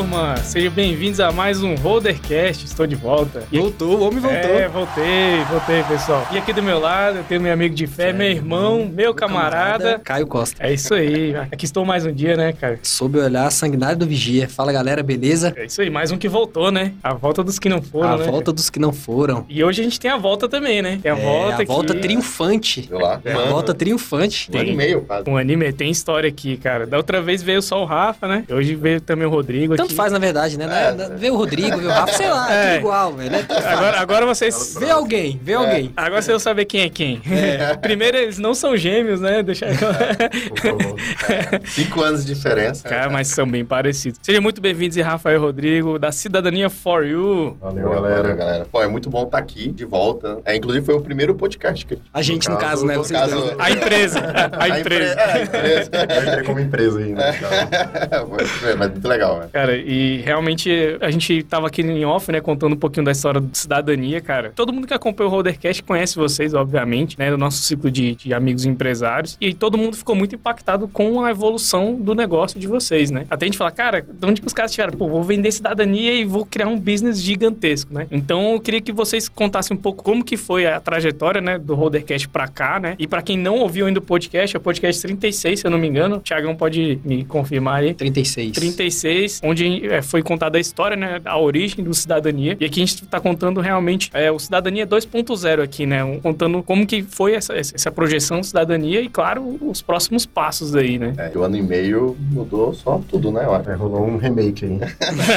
Turma! Sejam bem-vindos a mais um Holdercast. Estou de volta. E voltou, o homem voltou. É, voltei, voltei, pessoal. E aqui do meu lado eu tenho meu amigo de fé, meu irmão, meu camarada. Caio Costa. É isso aí. Aqui estou mais um dia, né, cara? Sob o olhar sanguinário do Vigia. Fala galera, beleza? É isso aí, mais um que voltou, né? A volta dos que não foram, a né? volta dos que não foram. E hoje a gente tem a volta também, né? Tem a É, volta a volta aqui. triunfante. Sei lá. É, a volta triunfante. Um ano e meio, quase. Um anime tem história aqui, cara. Da outra vez veio só o Rafa, né? Hoje veio também o Rodrigo Tanto faz, na verdade, né? É. É, vê o Rodrigo, vê o Rafa, sei lá, é, É. tudo igual, velho. É tudo. Agora, agora vocês. Vê alguém, vê alguém. Agora vocês vão saber quem é quem. Primeiro, eles não são gêmeos, né? Deixa. É, Cinco anos de diferença. Cara, mas são bem parecidos. Sejam muito bem-vindos, e Rafael e Rodrigo, da Cidadania For You. Valeu, galera. galera. Pô, é muito bom estar aqui de volta. É, inclusive, foi o primeiro podcast que A gente, no caso, né? no Vocês caso- dois, né? A empresa. A, empre- empresa. é, a empresa. Eu entrei como empresa aí, né? Foi- Mas muito legal, né? Cara, e realmente a gente tava aqui em off, né, contando um pouquinho da história de cidadania, cara. Todo mundo que acompanha o Rodercast conhece vocês, obviamente, né, do nosso ciclo de, de amigos empresários. E todo mundo ficou muito impactado com a evolução do negócio de vocês, né? Até a gente fala, cara, de onde que os caras tiraram? Pô, vou vender cidadania e vou criar um business gigantesco, né? Então eu queria que vocês contassem um pouco como que foi a trajetória, né, do Rodercast pra cá, né? E pra quem não ouviu ainda o podcast, é o podcast 36, se eu não me engano. O Thiagão pode me confirmar aí. 36. 36, onde é, foi contada a história, né, a origem do Cidadania. E aqui a gente tá contando realmente é, o Cidadania 2.0 aqui, né, contando como que foi essa, essa projeção Cidadania e, claro, os próximos passos aí, né. É, o ano e meio mudou só tudo, né? É, rolou um remake aí.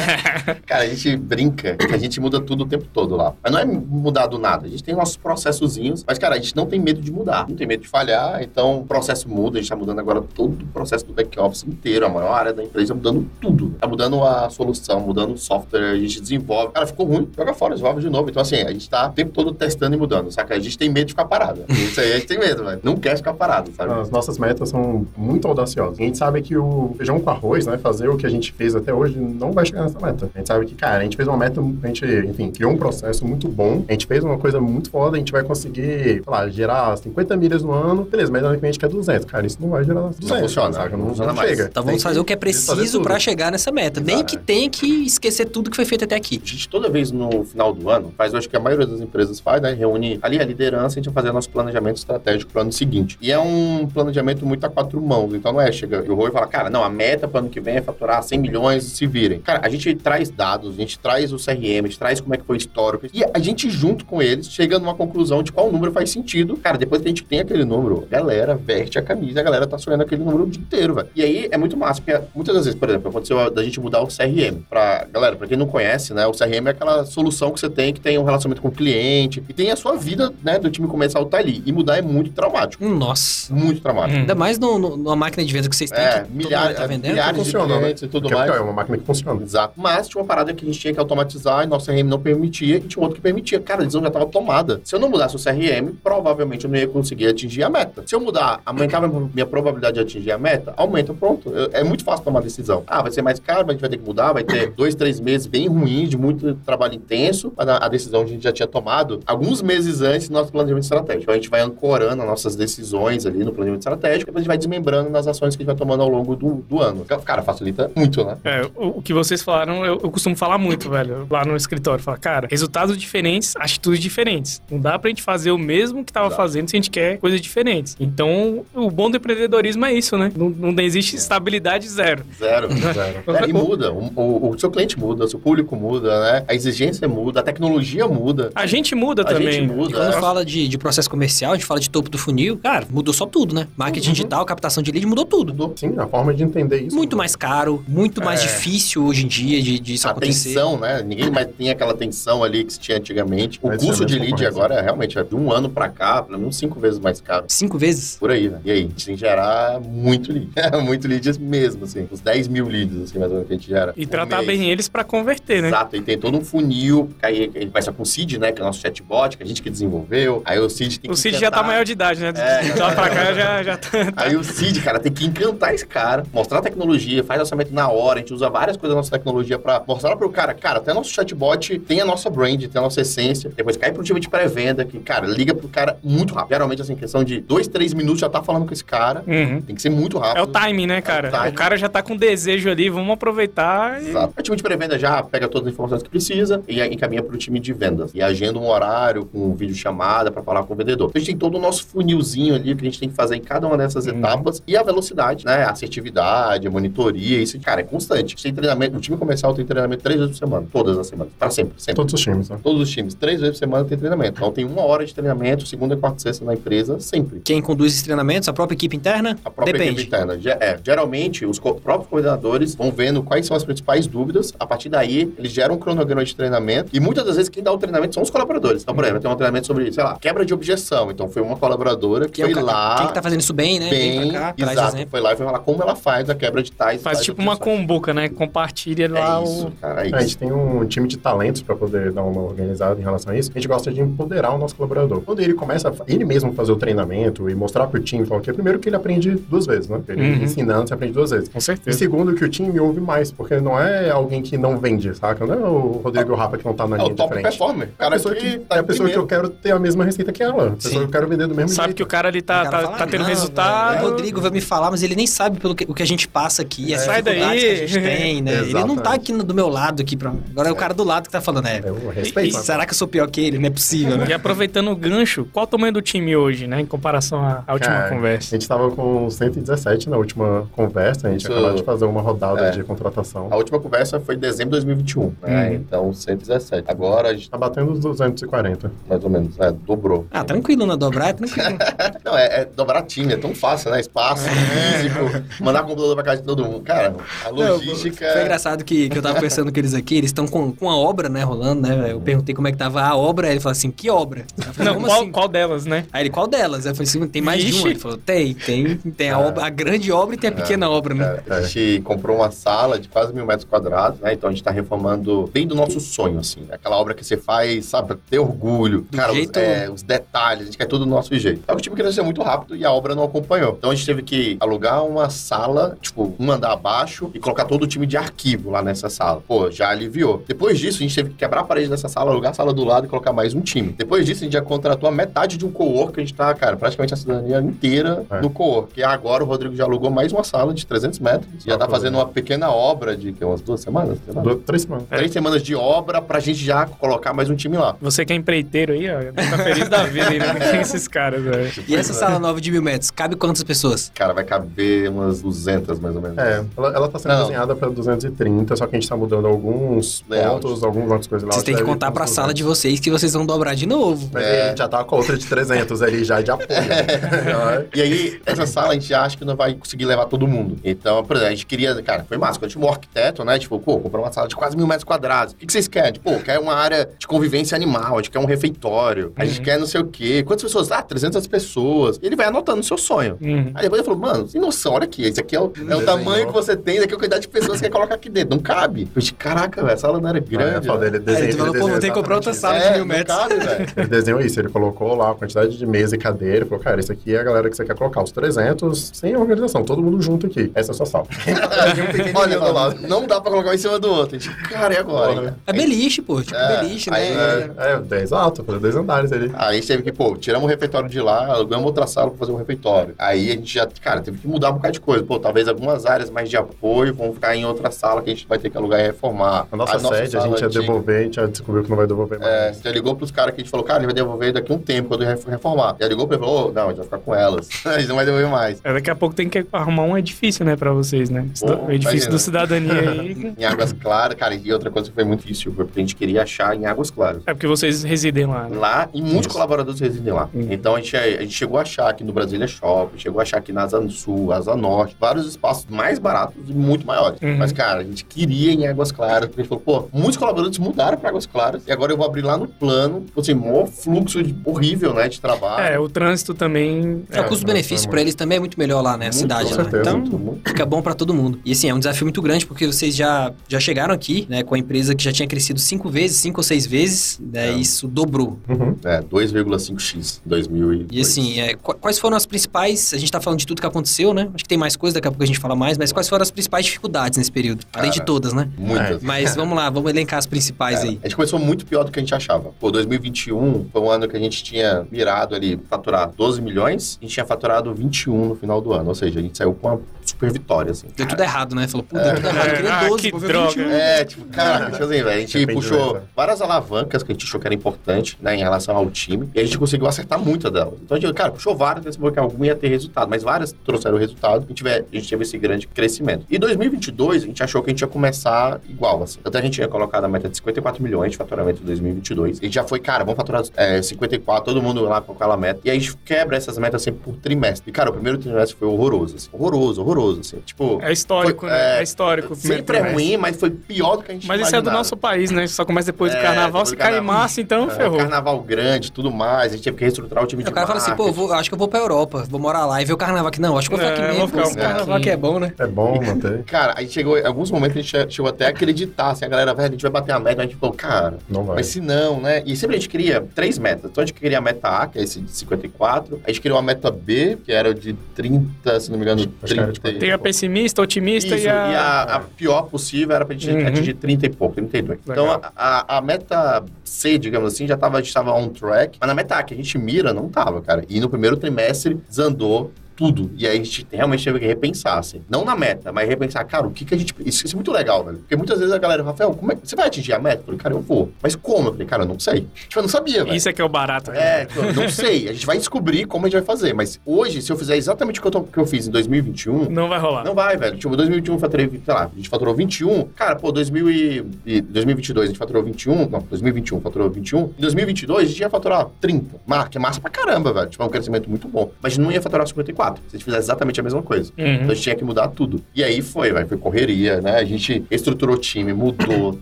Cara, a gente brinca que a gente muda tudo o tempo todo lá. Mas não é mudar do nada. A gente tem nossos processozinhos. Mas, cara, a gente não tem medo de mudar. Não tem medo de falhar. Então, o processo muda. A gente tá mudando agora todo o processo do back-office inteiro. A maior área da empresa mudando tudo. Tá mudando a solução, mudando o software. A gente desenvolve. Cara, ficou ruim. Joga fora, desenvolve de novo. Então, assim, a gente tá o tempo todo testando e mudando. Saca? A gente tem medo de ficar parado. Isso aí a gente tem medo, velho. Não quer ficar parado, sabe? As nossas metas são muito audaciosas. A gente sabe que o feijão com arroz, né, fazer o que a gente fez até hoje, não vai chegar nessa meta. A gente sabe que, cara, a gente fez uma meta, a gente, enfim, criou um processo muito bom, a gente fez uma coisa muito foda, a gente vai conseguir, sei lá, gerar 50 milhas no ano, beleza, mas ano que vem a gente quer 200. Cara, isso não vai gerar 200. funciona, saca? não Não, funciona não mais. chega. Então vamos fazer o que é preciso pra chegar nessa meta. Nem que tenha que esquecer tudo que foi feito até aqui. A gente toda vez no final do ano, faz, eu acho que a maioria das empresas faz, né? Reúne ali a liderança e a gente vai fazer nosso planejamento estratégico para o ano seguinte. E é um planejamento muito a quatro mãos. Então não é chega o Rui e fala, cara, não, a meta para ano que vem é faturar 100 milhões e se virem. Cara, a gente traz dados, a gente traz o CRM, a gente traz como é que foi o histórico. E a gente, junto com eles, chega numa conclusão de qual número faz sentido. Cara, depois que a gente tem aquele número, a galera veste a camisa, a galera tá sonhando aquele número o dia inteiro, velho. E aí é muito massa, porque muitas das vezes, por exemplo, aconteceu da gente mudar o CRM. Pra, galera, pra quem não conhece, né, o CRM é aquela solução que você tem que tem um relacionamento com o cliente e tem a sua vida, né, do time comercial tá ali. E mudar é muito traumático. Nossa. Muito traumático. Hum. Ainda mais no, no- numa máquina de venda que vocês têm, É, que milhares, tá vendendo. milhares de Funciona, né? clientes e tudo Porque mais. é uma máquina que funciona. Exato. Mas tinha uma parada que a gente tinha que automatizar e nosso CRM não permitia, e tinha outro que permitia. Cara, a decisão já estava tomada. Se eu não mudasse o CRM, provavelmente eu não ia conseguir atingir a meta. Se eu mudar, aumentava a minha probabilidade de atingir a meta, aumenta, pronto. Eu- É muito fácil tomar decisão. Ah, vai ser mais caro, mas vai ter que mudar, vai ter dois, três meses bem ruins, de muito trabalho intenso, a a decisão a gente já tinha tomado alguns meses antes do nosso planejamento estratégico. Então a gente vai ancorando as nossas decisões ali no planejamento estratégico, depois a gente vai desmembrando nas ações que a gente vai tomando ao longo do, do ano. Cara, facilita muito, né? É, o, o que vocês falaram, eu, eu costumo falar muito, velho, lá no escritório. Falar, cara, resultados diferentes, atitudes diferentes. Não dá pra gente fazer o mesmo que tava Exato. fazendo se a gente quer coisas diferentes. Então, o bom do empreendedorismo é isso, né? Não, não existe estabilidade zero. Zero. Zero. É, e muda. O, o- o seu cliente muda, o seu público muda, né? A exigência muda, a tecnologia muda. A gente muda A também. gente E muda. quando é. fala de, de processo comercial, a gente fala de topo do funil, cara, mudou só tudo, né? Marketing Uhum. digital, captação de lead, mudou tudo. Mudou. Sim, a forma de entender isso. Muito mais caro, muito mais É. difícil hoje em dia de, de isso A acontecer. tensão, né? Ninguém mais tem aquela tensão ali que se tinha antigamente. O Mas custo é de mesmo lead agora é realmente é de um ano pra cá, pelo menos cinco vezes mais caro. Cinco vezes. Por aí, né? E aí, a gente tem que gerar muito lead. muito leads mesmo, assim. Uns 10 mil leads, assim, mais ou menos, que a gente gera. E tratar mês. bem eles pra converter, né? Exato, e tem todo um funil, aí ele começa com o Cid, né? Que é o nosso chatbot, que a gente que desenvolveu. Aí o Cid tem O que Cid já tá encantar. maior de idade, né? É, De lá pra cá já, já tá. Aí o Cid, cara, tem que encantar esse cara, mostrar a tecnologia, faz orçamento na hora, a gente usa várias coisas da nossa tecnologia pra mostrar pro cara, cara, até nosso chatbot tem a nossa brand, tem a nossa essência, depois cai pro time de pré-venda, que, cara, liga pro cara muito rápido. Geralmente, assim, questão de dois, três minutos já tá falando com esse cara, Uhum. tem que ser muito rápido. É o timing, né, cara? É o timing. o cara já tá com desejo ali, vamos aproveitar e... Exato. O time de pré-venda já pega todas as informações que precisa e encaminha para o time de vendas. E agenda um horário com um vídeo chamada para falar com o vendedor. A gente tem todo o nosso funilzinho ali que a gente tem que fazer em cada uma dessas Uhum. etapas e a velocidade, né? A assertividade, a monitoria, isso, cara, é constante. Tem treinamento, o time comercial tem treinamento três vezes por semana, todas as semanas, para sempre, sempre. Todos os times, né? Todos os times, três vezes por semana tem treinamento. Então tem uma hora de treinamento, segunda, quarta e sexta na empresa, sempre. Quem conduz esses treinamentos? A própria equipe interna? A própria Depende. equipe interna. É, geralmente, os co- próprios coordenadores vão vendo quais são as principais dúvidas. A partir daí, eles geram um cronograma de treinamento. E muitas das vezes, quem dá o treinamento são os colaboradores. Então, por exemplo, tem um treinamento sobre, sei lá, quebra de objeção. Então, foi uma colaboradora que Quem, é o foi ca- lá. quem que tá fazendo isso bem, né? Bem, Vem pra cá, exato. Foi lá e foi falar como ela faz a quebra de tais e Faz tais tipo uma combuca, né? Compartilha lá É isso, o... cara, é A isso. gente tem um time de talentos para poder dar uma organizada em relação a isso. A gente gosta de empoderar o nosso colaborador. Quando ele começa a, ele mesmo fazer o treinamento e mostrar pro time, falar que é primeiro que ele aprende duas vezes, né? Ele Uhum. ensinando, você aprende duas vezes. Com E certeza. segundo, que o time ouve mais, porque não é alguém que não vende, saca? Não é o Rodrigo Rapa que não tá na É linha o de top frente. performer. É a Cara, pessoa, que tá é a pessoa que eu quero ter a mesma receita que ela. A pessoa Sim. que eu quero vender do mesmo Sabe jeito. que o cara ali tá, O cara tá, fala, tá tendo "Não, resultado. velho, O Rodrigo vai me falar, mas ele nem sabe pelo que, o que a gente passa aqui, as Sai dificuldades daí. que a gente tem, né? Ele não tá aqui no- do meu lado aqui pra... Agora é o cara do lado que tá falando, é. Eu respeito. E- né? Será que eu sou pior que ele? Não é possível, né? E aproveitando o gancho, qual o tamanho do time hoje, né? Em comparação à, à última Cara, A conversa. gente tava com 117 na última conversa, a gente Isso- acabou de fazer uma rodada É. de contratação. A última conversa foi em dezembro de 2021, né? Uhum. Então, 117. Agora, a gente Tá batendo os 240. mais ou menos, é, dobrou. Ah, tranquilo, né? Dobrar é tranquilo. Não, é, é dobrar time, é tão fácil, né? Espaço, físico, mandar computador pra casa de todo mundo. Cara, a logística. Foi engraçado que, que eu tava conversando com eles aqui, eles estão com, com a obra, né, rolando, né? Eu perguntei como é que tava a obra, ele falou assim, que obra? Eu falei, Não, qual, assim? qual delas, né? Aí ele, qual delas? Eu falei assim, tem mais de Vixe. uma. Ele falou, tem, tem, tem a, obra, a grande obra e tem a pequena obra, né? É, a gente comprou uma sala de quase mil metros quadrados, né? Então a gente tá reformando bem do nosso sonho, assim. né? Aquela obra que você faz, sabe, pra ter orgulho. Do Cara, os, jeito- é, os detalhes, a gente quer tudo do nosso jeito. Que o time cresceu muito rápido e a obra não acompanhou. Então a gente teve que alugar uma sala, tipo, um andar abaixo e colocar todo o time de arquivo lá nessa sala. Pô, já aliviou. Depois disso, a gente teve que quebrar a parede dessa sala, alugar a sala do lado e colocar mais um time. Depois disso, a gente já contratou a metade de um co-work, que a gente tá, cara, praticamente a cidadania inteira É. no co-work. E agora o Rodrigo já alugou mais uma sala de 300 metros. Já tá fazendo uma pequena obra de que, umas duas semanas? Sei lá. Du- Três semanas. Três semanas de obra pra gente já colocar mais um time lá. Você que é empreiteiro aí, ó, tá feliz da vida aí, né? Tem esses caras, velho. E essa sala nova de mil metros, cabe quantas pessoas? Cara, vai caber umas 200 mais ou menos. É, ela, ela tá sendo Não. desenhada para 230, só que a gente tá mudando alguns Layout. pontos, algumas outras coisas lá. Vocês têm que contar pra sala de vocês que vocês vão dobrar de novo. Mas É. a gente já tá com a outra de 300 ali, já de apoio. E aí, essa sala a gente acha que não vai conseguir levar todo mundo. Então, por exemplo, a gente queria, cara, foi massa. Quando a gente o arquiteto, né? A gente falou, pô, comprar uma sala de quase mil metros quadrados. O que, que vocês querem? Tipo, pô, quer uma área de convivência animal, a gente quer um refeitório, a gente Uhum. quer não sei o quê. Quantas pessoas? Ah, 300 pessoas. E ele vai anotando o seu sonho. Uhum. Aí depois ele falou, mano, sem noção, olha aqui, esse aqui é o, é o Desenhou. tamanho que você tem, esse aqui é a quantidade de pessoas que você quer colocar aqui dentro. Não cabe. Eu disse, caraca, velho, a sala não era É, grande. né? ele Aí desenha, ele falou, pô, vou desenha ter que comprar outra sala de É, mil não metros. cabe, velho. Ele desenhou isso, ele colocou lá a quantidade de mesa e cadeira, ele falou, cara, isso aqui é a galera que você quer colocar, os 300, sem organização, todo mundo junto aqui. Essa é a sua sala. Olha, não, não dá pra colocar um em cima do outro. A gente, cara, e agora? Porra. É beliche, pô, tipo É, beliche, aí- né? É, é 10 alto, fazer 10 andares ali. Aí a gente teve que, pô, tiramos o refeitório de lá, alugamos outra sala pra fazer um refeitório. Aí a gente já, cara, teve que mudar um bocado de coisa. Pô, talvez algumas áreas mais de apoio vão ficar em outra sala que a gente vai ter que alugar e reformar. A nossa, sede, a gente ia antiga, devolver, a gente já descobriu que não vai devolver mais. É, já ligou pros caras que a gente falou, cara, ele vai devolver daqui a um tempo, quando reformar. Já ligou pra ele e falou, "Ô, não, a gente vai ficar com elas. a gente não vai devolver mais. É, daqui a pouco tem que arrumar um edifício, né, pra vocês, né? Pô, o edifício imagina. do Cidadania aí. Em Águas Claras, cara, e outra coisa que foi muito difícil, foi porque a gente queria achar em Águas Claras. É porque vocês residem lá, né? Lá, e muitos Isso. colaboradores residem lá. Uhum. Então a gente, a gente chegou a achar aqui no Brasília Shopping, chegou a achar aqui na Asa Sul, Asa Norte, vários espaços mais baratos e muito maiores. Uhum. Mas, cara, a gente queria em Águas Claras, porque a gente falou, pô, muitos colaboradores mudaram para Águas Claras, e agora eu vou abrir lá no plano, tipo assim, maior fluxo de- horrível, né, de trabalho. É, o trânsito também. É, o custo-benefício pra eles também é muito melhor lá, né? A cidade, com né? certeza. Então, Muito, muito. fica bom pra todo mundo. E assim, é um desafio muito grande porque vocês já, já chegaram aqui, né, com a empresa que já tinha crescido cinco vezes, cinco ou seis vezes, né? É. Isso dobrou. Uhum. É, 2,5x em 2002. E assim, é, qu- quais foram as principais. A gente tá falando de tudo que aconteceu, né? Acho que tem mais coisa, daqui a pouco a gente fala mais, mas quais foram as principais dificuldades nesse período? Além de Cara, todas, né? Muitas. Mas vamos lá, vamos elencar as principais Cara, aí. A gente começou muito pior do que a gente achava. Pô, 2021 foi um ano que a gente tinha mirado ali faturar 12 milhões, a gente tinha faturado 21 no final do ano. Ou seja, a gente saiu com uma super vitória, assim. Deu tudo errado, né? Falou, pô, deu tudo errado. Eu queria Ah, 12, que vou ver droga. 21. É, tipo, cara, tipo assim, velho, a gente Depende puxou várias alavancas que a gente achou que era importante, né, em relação ao time, e a gente conseguiu acertar muita delas. Então a gente, cara, puxou várias, pensou que alguma ia ter resultado, mas várias trouxeram resultado, e a gente, tiver- a gente teve esse grande crescimento. E 2022, a gente achou que a gente ia começar igual, assim. Até a gente tinha colocado a meta de 54 milhões de faturamento em 2022, e já foi, cara, vamos faturar é, 54, todo mundo lá com aquela meta, e aí a gente quebra essas metas sempre por trimestre. E, cara, o primeiro trimestre foi horroroso, assim, horroroso, horroroso, assim. Tipo, É histórico, Foi- né? é, É histórico. o sempre é ruim, mas foi pior do que a gente Mas isso é do imaginava. nosso país, né? Só começa depois do É, carnaval. Se cair massa, então É, ferrou. carnaval grande, tudo mais, a gente teve que reestruturar o time de O cara fala assim, pô, vou- acho que eu vou pra Europa, vou morar lá e ver o carnaval aqui. Não, acho que eu vou ficar É, aqui mesmo. ficar um esse carnaval aqui é bom, né? É bom manter. Cara, aí chegou, em alguns momentos a gente che- chegou até a acreditar, assim, a galera, velho, a gente vai bater a meta, a gente falou, cara, Não vai. mas se não, né? E sempre a gente queria três metas. Então a gente queria a meta A, que é esse de 54, a gente queria uma meta B, que era o de 30, se não me engano, Acho que era 30. de Tem a pessimista, otimista Isso, e a... a, pior possível era pra gente Uhum. atingir 30 e pouco, 32. Legal. Então, a, a, a meta C, digamos assim, já tava, a gente tava on track, mas na meta A que a gente mira, não tava, cara. E no primeiro trimestre, desandou tudo. E aí a gente realmente teve que repensar, assim. Não na meta, mas repensar, cara, o que que a gente... Isso, isso é muito legal, velho. Porque muitas vezes a galera, Rafael, como é... você vai atingir a meta? Eu falei, cara, eu vou. Mas como? Eu falei, cara, eu não sei. Tipo, eu não sabia, velho. Isso é que é o barato. né? É, tipo, eu não sei. A gente vai descobrir como a gente vai fazer. Mas hoje, se eu fizer exatamente o que eu, tô- que eu fiz em 2021, Não vai rolar. não vai, velho. Tipo, 2021 eu faturei, sei lá, a gente faturou 21. Cara, pô, 2000 e, e 2022 a gente faturou 21. Não, 2021 faturou 21. Em 2022 a gente ia faturar 30. Mar- Que é massa pra caramba, velho. Tipo, é um crescimento muito bom. Mas não ia faturar 54. Se a gente fizesse exatamente a mesma coisa. Uhum. Então a gente tinha que mudar tudo. E aí foi, velho. Foi correria, né? A gente estruturou o time, mudou,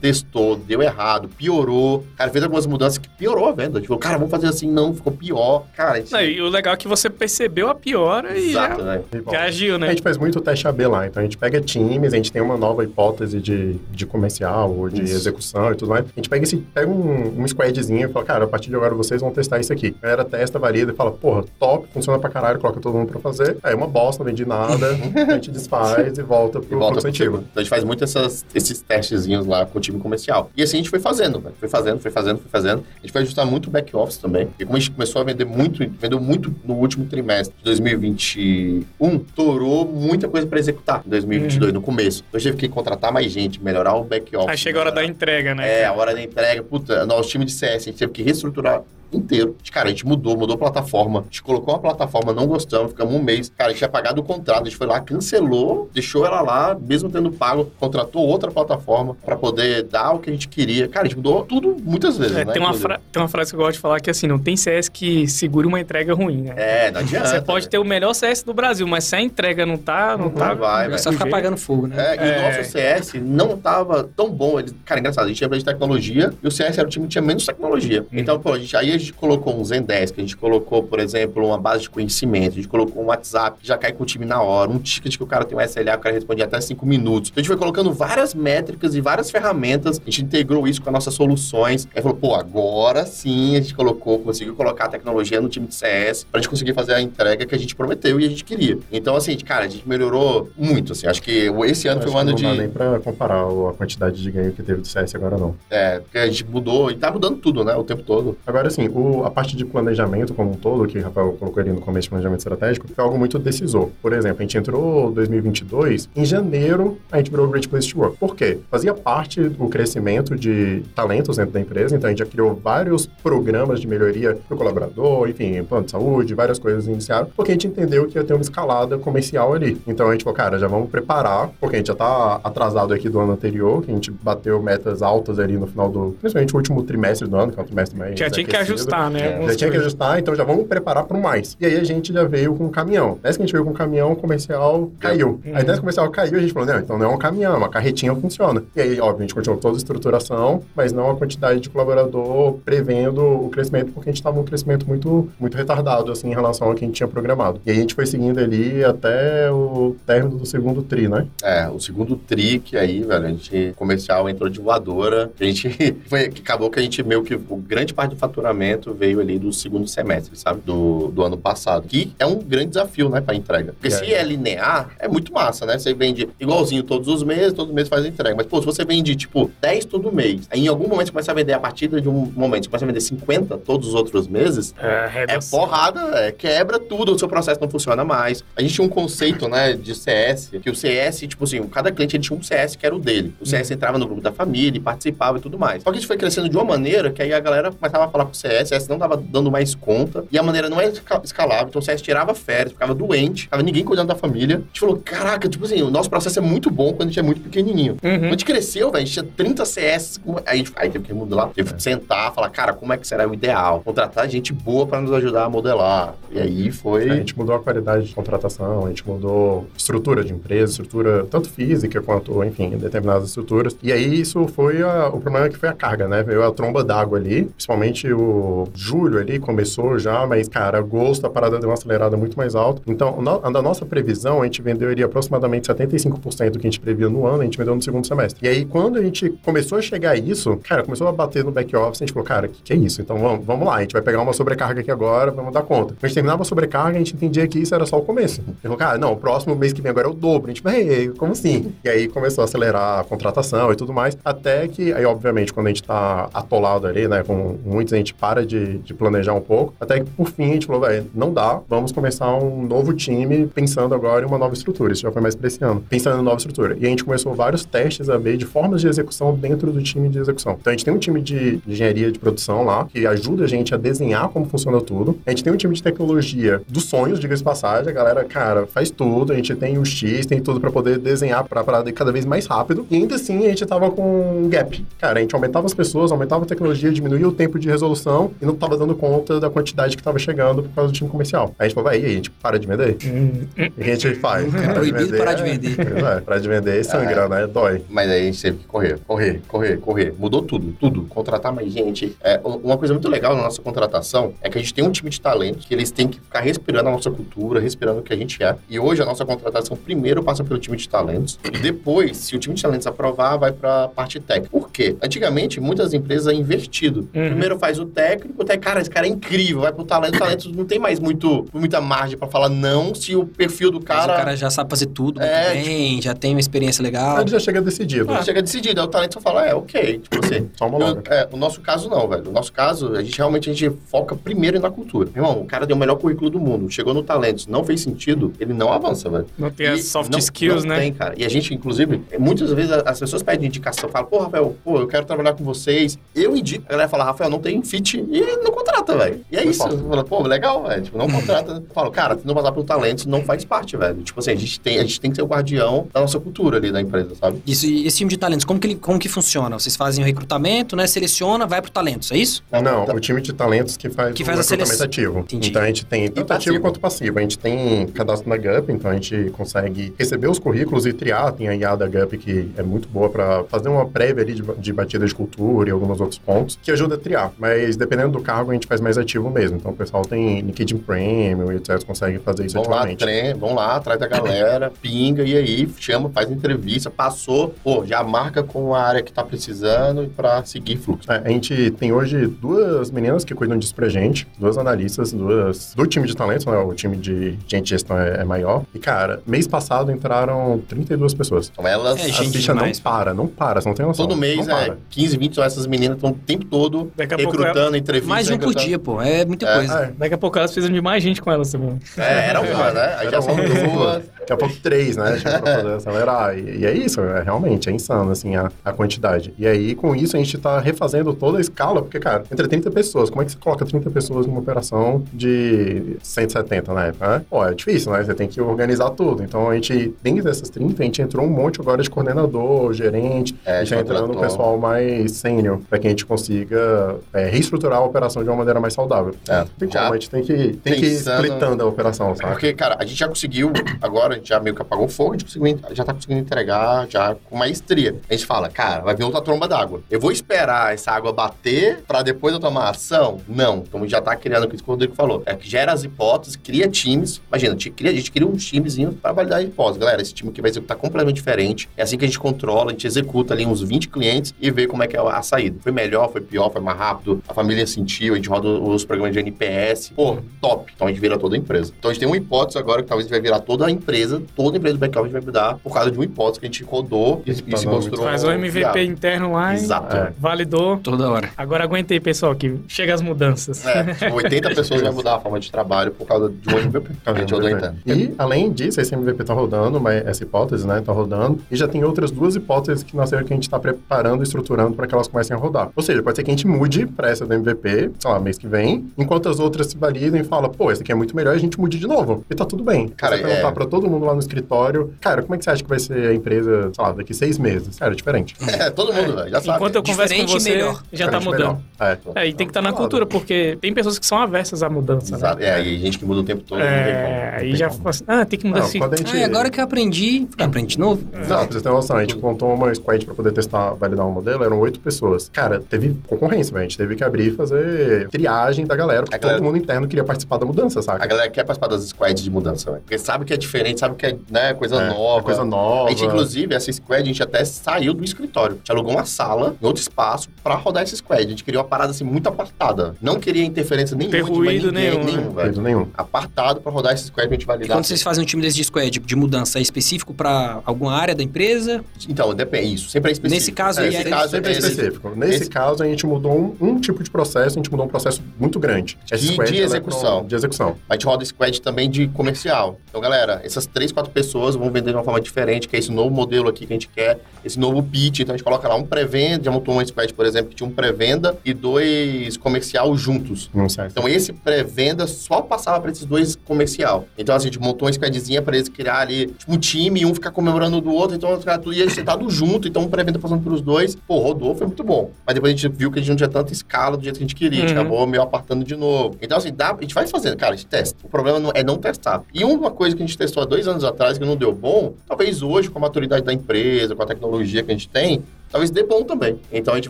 testou, deu errado, piorou. Cara, fez algumas mudanças que piorou a venda. Tipo, cara, vamos fazer assim, não, ficou pior. Cara, isso... Não, e o legal é que você percebeu a piora e Exato, já, né? Bom, já agiu, A né? gente faz muito teste AB lá, então a gente pega times, a gente tem uma nova hipótese de, de comercial ou de Isso. execução e tudo mais. A gente pega, esse, pega um, um squadzinho e fala, cara, a partir de agora vocês vão testar isso aqui. A galera testa, valida e fala, porra, top, funciona pra caralho, coloca todo mundo pra fazer. Aí uma bosta, não vende nada, a gente desfaz e volta E pro volta fluxo pro antigo. Então a gente faz muito essas- esses testezinhos lá com o time comercial. E assim a gente foi fazendo, velho. Foi fazendo, foi fazendo, foi fazendo. A gente foi ajustar muito o back office também. E como a gente começou a vender muito, vendeu muito no último trimestre de 2021, torou muita coisa pra executar em 2022, no começo. Então a gente teve que contratar mais gente, melhorar o back office. Aí chega a hora da entrega, né? É, a hora da entrega. Puta, nosso time de CS, a gente teve que reestruturar inteiro. Cara, a gente mudou, mudou a plataforma. A gente colocou uma plataforma, não gostamos, ficamos um mês. Cara, a gente tinha pagado o contrato, a gente foi lá, cancelou, deixou ela lá, mesmo tendo pago, contratou outra plataforma pra poder dar o que a gente queria. Cara, a gente mudou tudo muitas vezes, É, né? tem, uma fra- tem uma frase que eu gosto de falar que assim, não tem CS que segure uma entrega ruim, né? É, não adianta. Você pode né? ter o melhor CS do Brasil, mas se a entrega não tá, não tá. Não vai, É velho. só ficar jeito. apagando fogo, né? É, e o É. nosso CS não tava tão bom. Ele, cara, engraçado, a gente tinha de tecnologia e o CS era o time que tinha menos tecnologia. Então, pô, a gente, aí a gente colocou um Zen 10, que a gente colocou, por exemplo, uma base de conhecimento, a gente colocou um WhatsApp que já cai com o time na hora, um ticket que o cara tem um SLA, o cara responde até 5 minutos. Então, a gente foi colocando várias métricas e várias ferramentas, a gente integrou isso com as nossas soluções. Aí falou, pô, agora sim a gente colocou, conseguiu colocar a tecnologia no time de CS pra gente conseguir fazer a entrega que a gente prometeu e a gente queria. Então, assim, cara, a gente melhorou muito, assim. Acho que esse ano foi um ano de... Não dá nem pra comparar a quantidade de ganho que teve do CS agora, não. É, porque a gente mudou e tá mudando tudo, né? O tempo todo. Agora, assim, o- a parte de planejamento como um todo, que o Rafael colocou ali no começo de planejamento estratégico, foi algo muito decisor. Por exemplo, a gente entrou em 2022, em janeiro a gente virou Great Place to Work. Por quê? Fazia parte do crescimento de talentos dentro da empresa, então a gente já criou vários programas de melhoria do colaborador, enfim, plano de saúde, várias coisas iniciaram, porque a gente entendeu que ia ter uma escalada comercial ali. Então a gente falou, cara, já vamos preparar, porque a gente já tá atrasado aqui do ano anterior, que a gente bateu metas altas ali no final do, principalmente o último trimestre do ano, que é um trimestre mais Já tinha que aquecido. Ajustar, né? É, Já tinha que ajustar, então já vamos preparar para mais. E aí a gente já veio com um caminhão. Nessa que a gente veio com um caminhão, o comercial caiu. Uhum. Aí nessa que o comercial caiu, a gente falou, não, então não é um caminhão, é uma carretinha funciona. E aí, óbvio, a gente continuou toda a estruturação, mas não a quantidade de colaborador prevendo o crescimento, porque a gente estava num crescimento muito, muito retardado, assim, em relação ao que a gente tinha programado. E aí a gente foi seguindo ali até o término do segundo tri, né? É, o segundo tri que aí, velho, a gente comercial entrou de voadora. A gente foi, que acabou que a gente meio que o grande parte do faturamento crescimento veio ali do segundo semestre, sabe? Do, do ano passado. Que é um grande desafio, né, pra entrega. Porque É. se é linear, é muito massa, né? Você vende igualzinho todos os meses, todo mês faz entrega. Mas, pô, se você vende, tipo, 10 todo mês, aí em algum momento você começa a vender, a partir de um momento, você começa a vender 50 todos os outros meses, É, é redação. porrada, é, quebra tudo, o seu processo não funciona mais. A gente tinha um conceito, né, de CS, que o CS, tipo assim, cada cliente tinha um CS que era o dele. O CS entrava no grupo da família, participava e tudo mais. Só que a gente foi crescendo de uma maneira que aí a galera começava a falar com o CS, o CS não tava dando mais conta, e a maneira não era esca- escalável, então o CS tirava férias, ficava doente, ficava ninguém cuidando da família. A gente falou, caraca, tipo assim, o nosso processo é muito bom quando a gente é muito pequenininho. Quando a Uhum. gente cresceu, velho, a gente tinha 30 CS. Aí, a gente- aí teve que mudar lá. Teve que sentar, falar, cara, como é que será o ideal? Contratar gente boa pra nos ajudar a modelar. E aí foi. A gente mudou a qualidade de contratação, a gente mudou estrutura de empresa, estrutura tanto física quanto, enfim, determinadas estruturas. E aí isso foi a- o problema que foi a carga, né? Veio a tromba d'água ali, principalmente o julho ali começou já, mas, cara, agosto a parada deu uma acelerada muito mais alta. Então, no, da nossa previsão, a gente vendeu ali aproximadamente 75% do que a gente previa no ano, a gente vendeu no segundo semestre. E aí, quando a gente começou a chegar a isso, cara, começou a bater no back office, a gente falou, cara, o que, que é isso? Então vamos, vamos lá, a gente vai pegar uma sobrecarga aqui agora, vamos dar conta. A gente terminava a sobrecarga, a gente entendia que isso era só o começo. Ele falou, cara, não, o próximo mês que vem agora é o dobro. A gente, "Ei, como assim? E aí começou a acelerar a contratação e tudo mais, até que, aí obviamente, quando a gente tá atolado ali, né, com muitos, a gente para de, de planejar um pouco, até que por fim a gente falou, velho, não dá, vamos começar um novo time pensando agora em uma nova estrutura. Isso já foi mais pra esse ano, pensando em nova estrutura. E a gente começou vários testes a ver de formas de execução dentro do time de execução. Então a gente tem um time de engenharia de produção lá, que ajuda a gente a desenhar como funciona tudo. A gente tem um time de tecnologia dos sonhos, diga-se passagem. A galera, cara, faz tudo. A gente tem o X, tem tudo pra poder desenhar pra parada cada vez mais rápido. E ainda assim a gente tava com um gap. Cara, a gente aumentava as pessoas, aumentava a tecnologia, diminuía o tempo de resolução e não tava dando conta da quantidade que tava chegando por causa do time comercial. Aí a gente falou, vai, e aí, a gente para de vender? Hum, que a gente faz? É proibido parar de vender. É, parar de vender sangra, né? Dói. Mas aí a gente teve que correr, correr, correr, correr. Mudou tudo, tudo. Contratar mais gente. É, uma coisa muito legal na nossa contratação é que a gente tem um time de talentos que eles têm que ficar respirando a nossa cultura, respirando o que a gente é. E hoje a nossa contratação primeiro passa pelo time de talentos e depois, se o time de talentos aprovar, vai pra parte técnica. Por quê? Antigamente, muitas empresas é invertido. Uhum. Primeiro faz o técnico, até, cara, esse cara é incrível, vai pro talento, o talento não tem mais muito, muita margem pra falar não se o perfil do Mas cara... o cara já sabe fazer tudo muito É, bem, já tem uma experiência legal. Aí ele já chega decidido. Ah, chega decidido, aí o talento só fala, é, ok, tipo assim. Só uma logo. Eu- é, o nosso caso não, velho. O nosso caso, a gente realmente a gente foca primeiro na cultura. Irmão, o cara tem o melhor currículo do mundo, chegou no talentos, não fez sentido, ele não avança, velho. Não tem E as soft não- skills, não né? tem, cara. E a gente, inclusive, muitas vezes as pessoas pedem indicação, falam, pô, Rafael, pô, eu quero trabalhar com vocês. Eu indico, a galera fala, Rafael, não tem fit e não contrata, velho. E é isso. falo, pô, legal, velho. Tipo, não contrata. Eu falo, cara, se não passar pelo talento, não faz parte, velho. Tipo assim, a gente tem, a gente tem que ser o guardião da nossa cultura ali da empresa, sabe? Isso, e esse time de talentos, como que, ele, como que funciona? Vocês fazem o recrutamento, né? Seleciona, vai pro talentos, é isso? Não, tá- o time de talentos que faz, Que o faz recrutamento seleção. ativo. Entendi. Então a gente tem tanto passivo. ativo quanto passivo. A gente tem cadastro na GUP, então a gente consegue receber os currículos e triar. Tem a IA da GUP que é muito boa para fazer uma prévia ali de, de batida de cultura e alguns outros pontos, que ajuda a triar. Mas dependendo do cargo, a gente faz mais ativo mesmo. Então o pessoal tem LinkedIn Premium e etc. consegue fazer isso Vão lá, ativamente. trem, vão lá, atrás da galera, pinga, e aí chama, faz entrevista, passou, pô, já marca com a área que tá precisando e pra seguir fluxo. É, a gente tem hoje duas meninas que cuidam disso pra gente, duas analistas, duas do time de talentos, né? O time de gente de gestão é, é maior. E, cara, mês passado entraram 32 pessoas. Então elas, É, A gente ficha não para, não para, você não tem noção. todo mês é para. 15, 20, são essas meninas estão o tempo todo Daqui a recrutando, entrevista. Mais de um por recrutando. dia, pô. É muita É. coisa. É, Daqui a pouco elas precisam de mais gente com elas também. É, era uma, né? Aí já são duas. Daqui a pouco três, né? Tipo, pra poder acelerar. E, e é isso, é realmente, é insano, assim, a, a quantidade. E aí, com isso, a gente tá refazendo toda a escala, porque, cara, entre 30 pessoas, como é que você coloca 30 pessoas numa operação de 170 na época, né? Pô, é difícil, né? Você tem que organizar tudo. Então, a gente, dentro dessas 30, a gente entrou um monte agora de coordenador, gerente, É, a gente tá entrando um pessoal mais sênior, para que a gente consiga é, reestruturar a operação de uma maneira mais saudável. É, Tem já como, a gente tem que, tem que ir pensando- splitando a operação, sabe? Porque, cara, a gente já conseguiu agora agora a gente já meio que apagou o fogo, a gente já tá conseguindo entregar já com maestria. A gente fala, cara, vai vir outra tromba d'água. Eu vou esperar essa água bater pra depois eu tomar ação? Não. Então já tá criando o que o Rodrigo falou. É que gera as hipóteses, cria times. Imagina, a gente cria, a gente cria uns timezinhos pra validar a hipótese. Galera, esse time aqui vai executar completamente diferente. É assim que a gente controla, a gente executa ali uns 20 clientes e vê como é que é a saída. Foi melhor, foi pior, foi mais rápido, a família sentiu, a gente roda os programas de NPS. Pô, top. Então a gente vira toda a empresa. Então a gente tem uma hipótese agora que talvez vai virar toda a empresa, toda a empresa do back-office vai mudar por causa de uma hipótese que a gente rodou e, e se mostrou. Faz o MVP viável. interno lá Exato. e validou. Toda hora. Agora aguentei, pessoal, que chega as mudanças. É, tipo, 80 pessoas vai mudar a forma de trabalho por causa de um MVP que a gente rodou interno. E, além disso, esse MVP tá rodando, mas essa hipótese, né, tá rodando. E já tem outras duas hipóteses que nasceram que a gente tá preparando e estruturando para que elas comecem a rodar. Ou seja, pode ser que a gente mude para essa do MVP, sei lá, mês que vem, enquanto as outras se validam e falam, pô, essa aqui é muito melhor, e a gente mude de novo. E tá tudo bem. Cara, Você perguntar é- pra todo mundo lá no escritório, cara, como é que você acha que vai ser a empresa, sei lá, daqui seis meses? Cara, é diferente. É, todo mundo, velho, já sabe. Enquanto eu converso com Diferente e você, melhor. já tá Diferente, mudando. melhor. É. É, e tem que estar na cultura, porque tem pessoas que são aversas à mudança, né? Exato. É, e gente que muda o tempo todo, É, aí já fala assim, ah, tem que mudar Não, assim. a gente... Ah, e agora que eu aprendi, ah, aprendi de novo. Não, pra vocês terem noção, a gente montou uma squad pra poder testar, validar um modelo, eram oito pessoas. Cara, teve concorrência, velho. A gente teve que abrir e fazer triagem da galera, porque A galera- todo mundo interno queria participar da mudança, A saca? galera quer participar das squads de mudança, velho. Porque sabe que é diferente, sabe que é né, coisa É, nova. Coisa nova. A gente, inclusive, essa squad, a gente até saiu do escritório. A gente alugou uma sala em outro espaço pra rodar essa squad. A gente queria uma parada assim muito apartada. Não queria interferência nenhuma Ter ruído ninguém, nenhum, né? nenhum, velho. Ruído nenhum. Apartado pra rodar essa squad pra gente E validar. quando vocês fazem um time desse de squad de mudança, é específico pra alguma área da empresa? Então, depende. Isso sempre é específico. Nesse caso é, aí, esse é caso Sempre é esse- específico. Nesse esse- caso, a gente mudou um, um tipo de processo, a gente mudou um processo muito grande. De- squad, de ela é execução. pra- de execução. A gente roda squad também de comercial. Então, galera, essas três, quatro pessoas vão vender de uma forma diferente, que é esse novo modelo aqui que a gente quer, esse novo pitch. Então, a gente coloca lá um pré-venda, já montou uma squad, por exemplo, que tinha um pré-venda e dois comercial juntos. Não sei. Então, esse pré-venda só passava para esses dois comercial. Então, assim, a gente montou uma squadzinha para eles criar ali tipo, um time e um ficar comemorando do outro. Então, os caras tudo ia sentado junto. Então, um pré-venda passando pelos dois. Pô, rodou, foi muito bom. Mas depois a gente viu que a gente não tinha tanta escala do jeito que a gente queria. A gente Uhum. acabou meio apartando de novo. Então, assim, dá, a gente vai fazendo. Cara, a gente testa. O problema não- é não testar. E uma coisa que a gente testou há dois anos atrás que não deu bom, talvez hoje, com a maturidade da empresa, com a tecnologia que a gente tem, talvez dê bom também. Então, a gente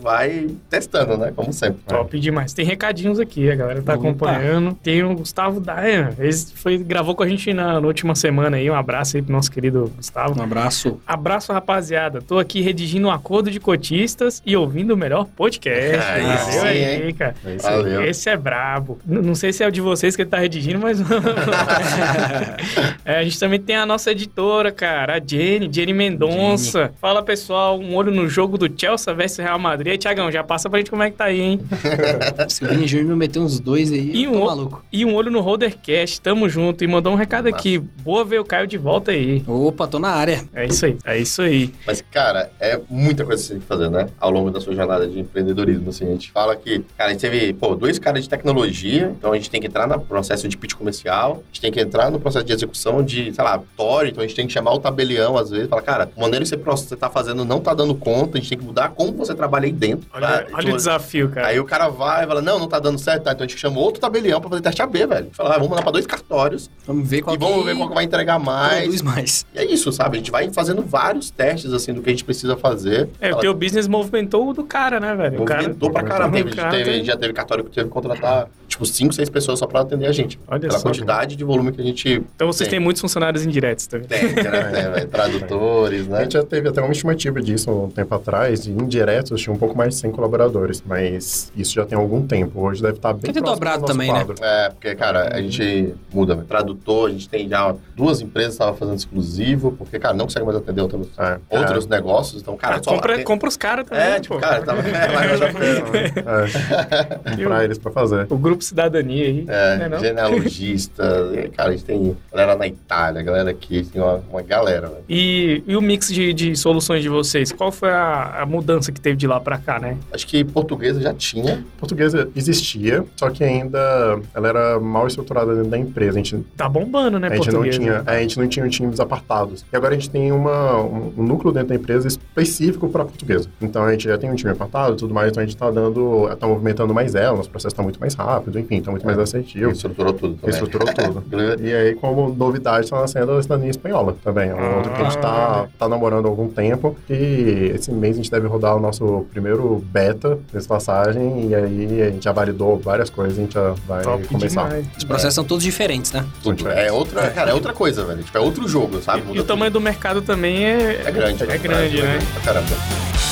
vai testando, né? Como sempre. Top demais. Tem recadinhos aqui, a galera tá Opa. acompanhando. Tem o Gustavo Dayan, ele foi, gravou com a gente na, na última semana aí. Um abraço aí pro nosso querido Gustavo. Um abraço. Abraço, rapaziada. Tô aqui redigindo um acordo de cotistas e ouvindo o melhor podcast. É, Valeu isso aí, hein? cara. Isso aí. Valeu. Esse é brabo. N- não sei se é o de vocês que ele tá redigindo, mas. É, a gente também tem a nossa editora, cara, a Jenny, Jenny Mendonça. Fala, pessoal, um olho no jogo do Chelsea versus Real Madrid. Tiagão, já passa pra gente como é que tá aí, hein? Se o Vini Júnior meteu uns dois aí, E um maluco. E um olho no Holdercast, tamo junto. E mandou um recado aqui. Boa ver o Caio de volta aí. Opa, tô na área. É isso aí, é isso aí. Mas, cara, é muita coisa que você tem que fazer, né? Ao longo da sua jornada de empreendedorismo, assim. A gente fala que, cara, a gente teve, pô, dois caras de tecnologia, então a gente tem que entrar no processo de pitch comercial, a gente tem que entrar no processo de execução de, sei lá, Tori, então a gente tem que chamar o tabelião, às vezes, falar, cara, o maneiro que você, você tá fazendo não tá dando conta, gente tem que mudar como você trabalha aí dentro. Olha, tá? olha Então, o desafio, cara. Aí o cara vai e fala, não, não tá dando certo, tá? Então a gente chamou outro tabelião pra fazer teste AB, velho. Fala, ah, vamos mandar pra dois cartórios Vamos ver qual e vamos ver qual que vai entregar mais. produz mais. E é isso, sabe? A gente vai fazendo vários testes, assim, do que a gente precisa fazer. É, o Fala, teu business movimentou o do cara, né, velho? O cara. Movimentou pra caramba. o Teve, cara teve- tem- já teve cartório que teve que contratar, tipo, cinco, seis pessoas só pra atender a gente. Olha Pela só. quantidade de volume que a gente Então vocês Tem. têm muitos funcionários indiretos também. tem, né? Tem, velho, Tradutores, A né? gente já teve até uma estimativa disso um tempo atrás, de indiretos tinha um pouco mais de 100 colaboradores, mas isso já tem algum tempo. Hoje deve estar bem Deve ter próximo dobrado também, né? quadro. É, porque, cara, a gente muda, velho. Tradutor, a gente tem já duas empresas que estavam fazendo exclusivo, porque, cara, não consegue mais atender outros, É, outros negócios. Então, cara, Cara, só compra, atende- compra os caras também. É, tipo, pô. cara, tava feira. É, comprar eles pra fazer. O grupo Cidadania aí. É, né, genealogista, cara, a gente tem galera na Itália, galera aqui, tem uma, uma galera, velho. E, e o mix de, de soluções de vocês? Qual foi a, a mudança que teve de lá pra cá, né? Acho que portuguesa já tinha. Portuguesa existia, só que ainda ela era mal estruturada dentro da empresa. A gente, Tá bombando, né, a gente não português? tinha, é, a gente não tinha times apartados. E agora a gente tem uma, um, um núcleo dentro da empresa específico para portuguesa. Então a gente já tem um time apartado e tudo mais, então a gente tá dando, tá movimentando mais ela, nosso processo tá muito mais rápido. enfim, tá muito mais assertivo. Estruturou tudo também. Estruturou tudo. e aí, como novidade, tá nascendo a cidadania espanhola também. É um outro que a gente tá, tá namorando há algum tempo. E esse mês a gente deve rodar o nosso primeiro beta dessa passagem. E aí a gente já validou várias coisas, a gente já vai Top começar. demais. Os processos são todos diferentes, né? Tudo. É outra, cara, é outra coisa, velho. Tipo, é outro jogo, sabe? E Muda o tamanho do mercado também é, é grande. É grande, né? Pra caramba.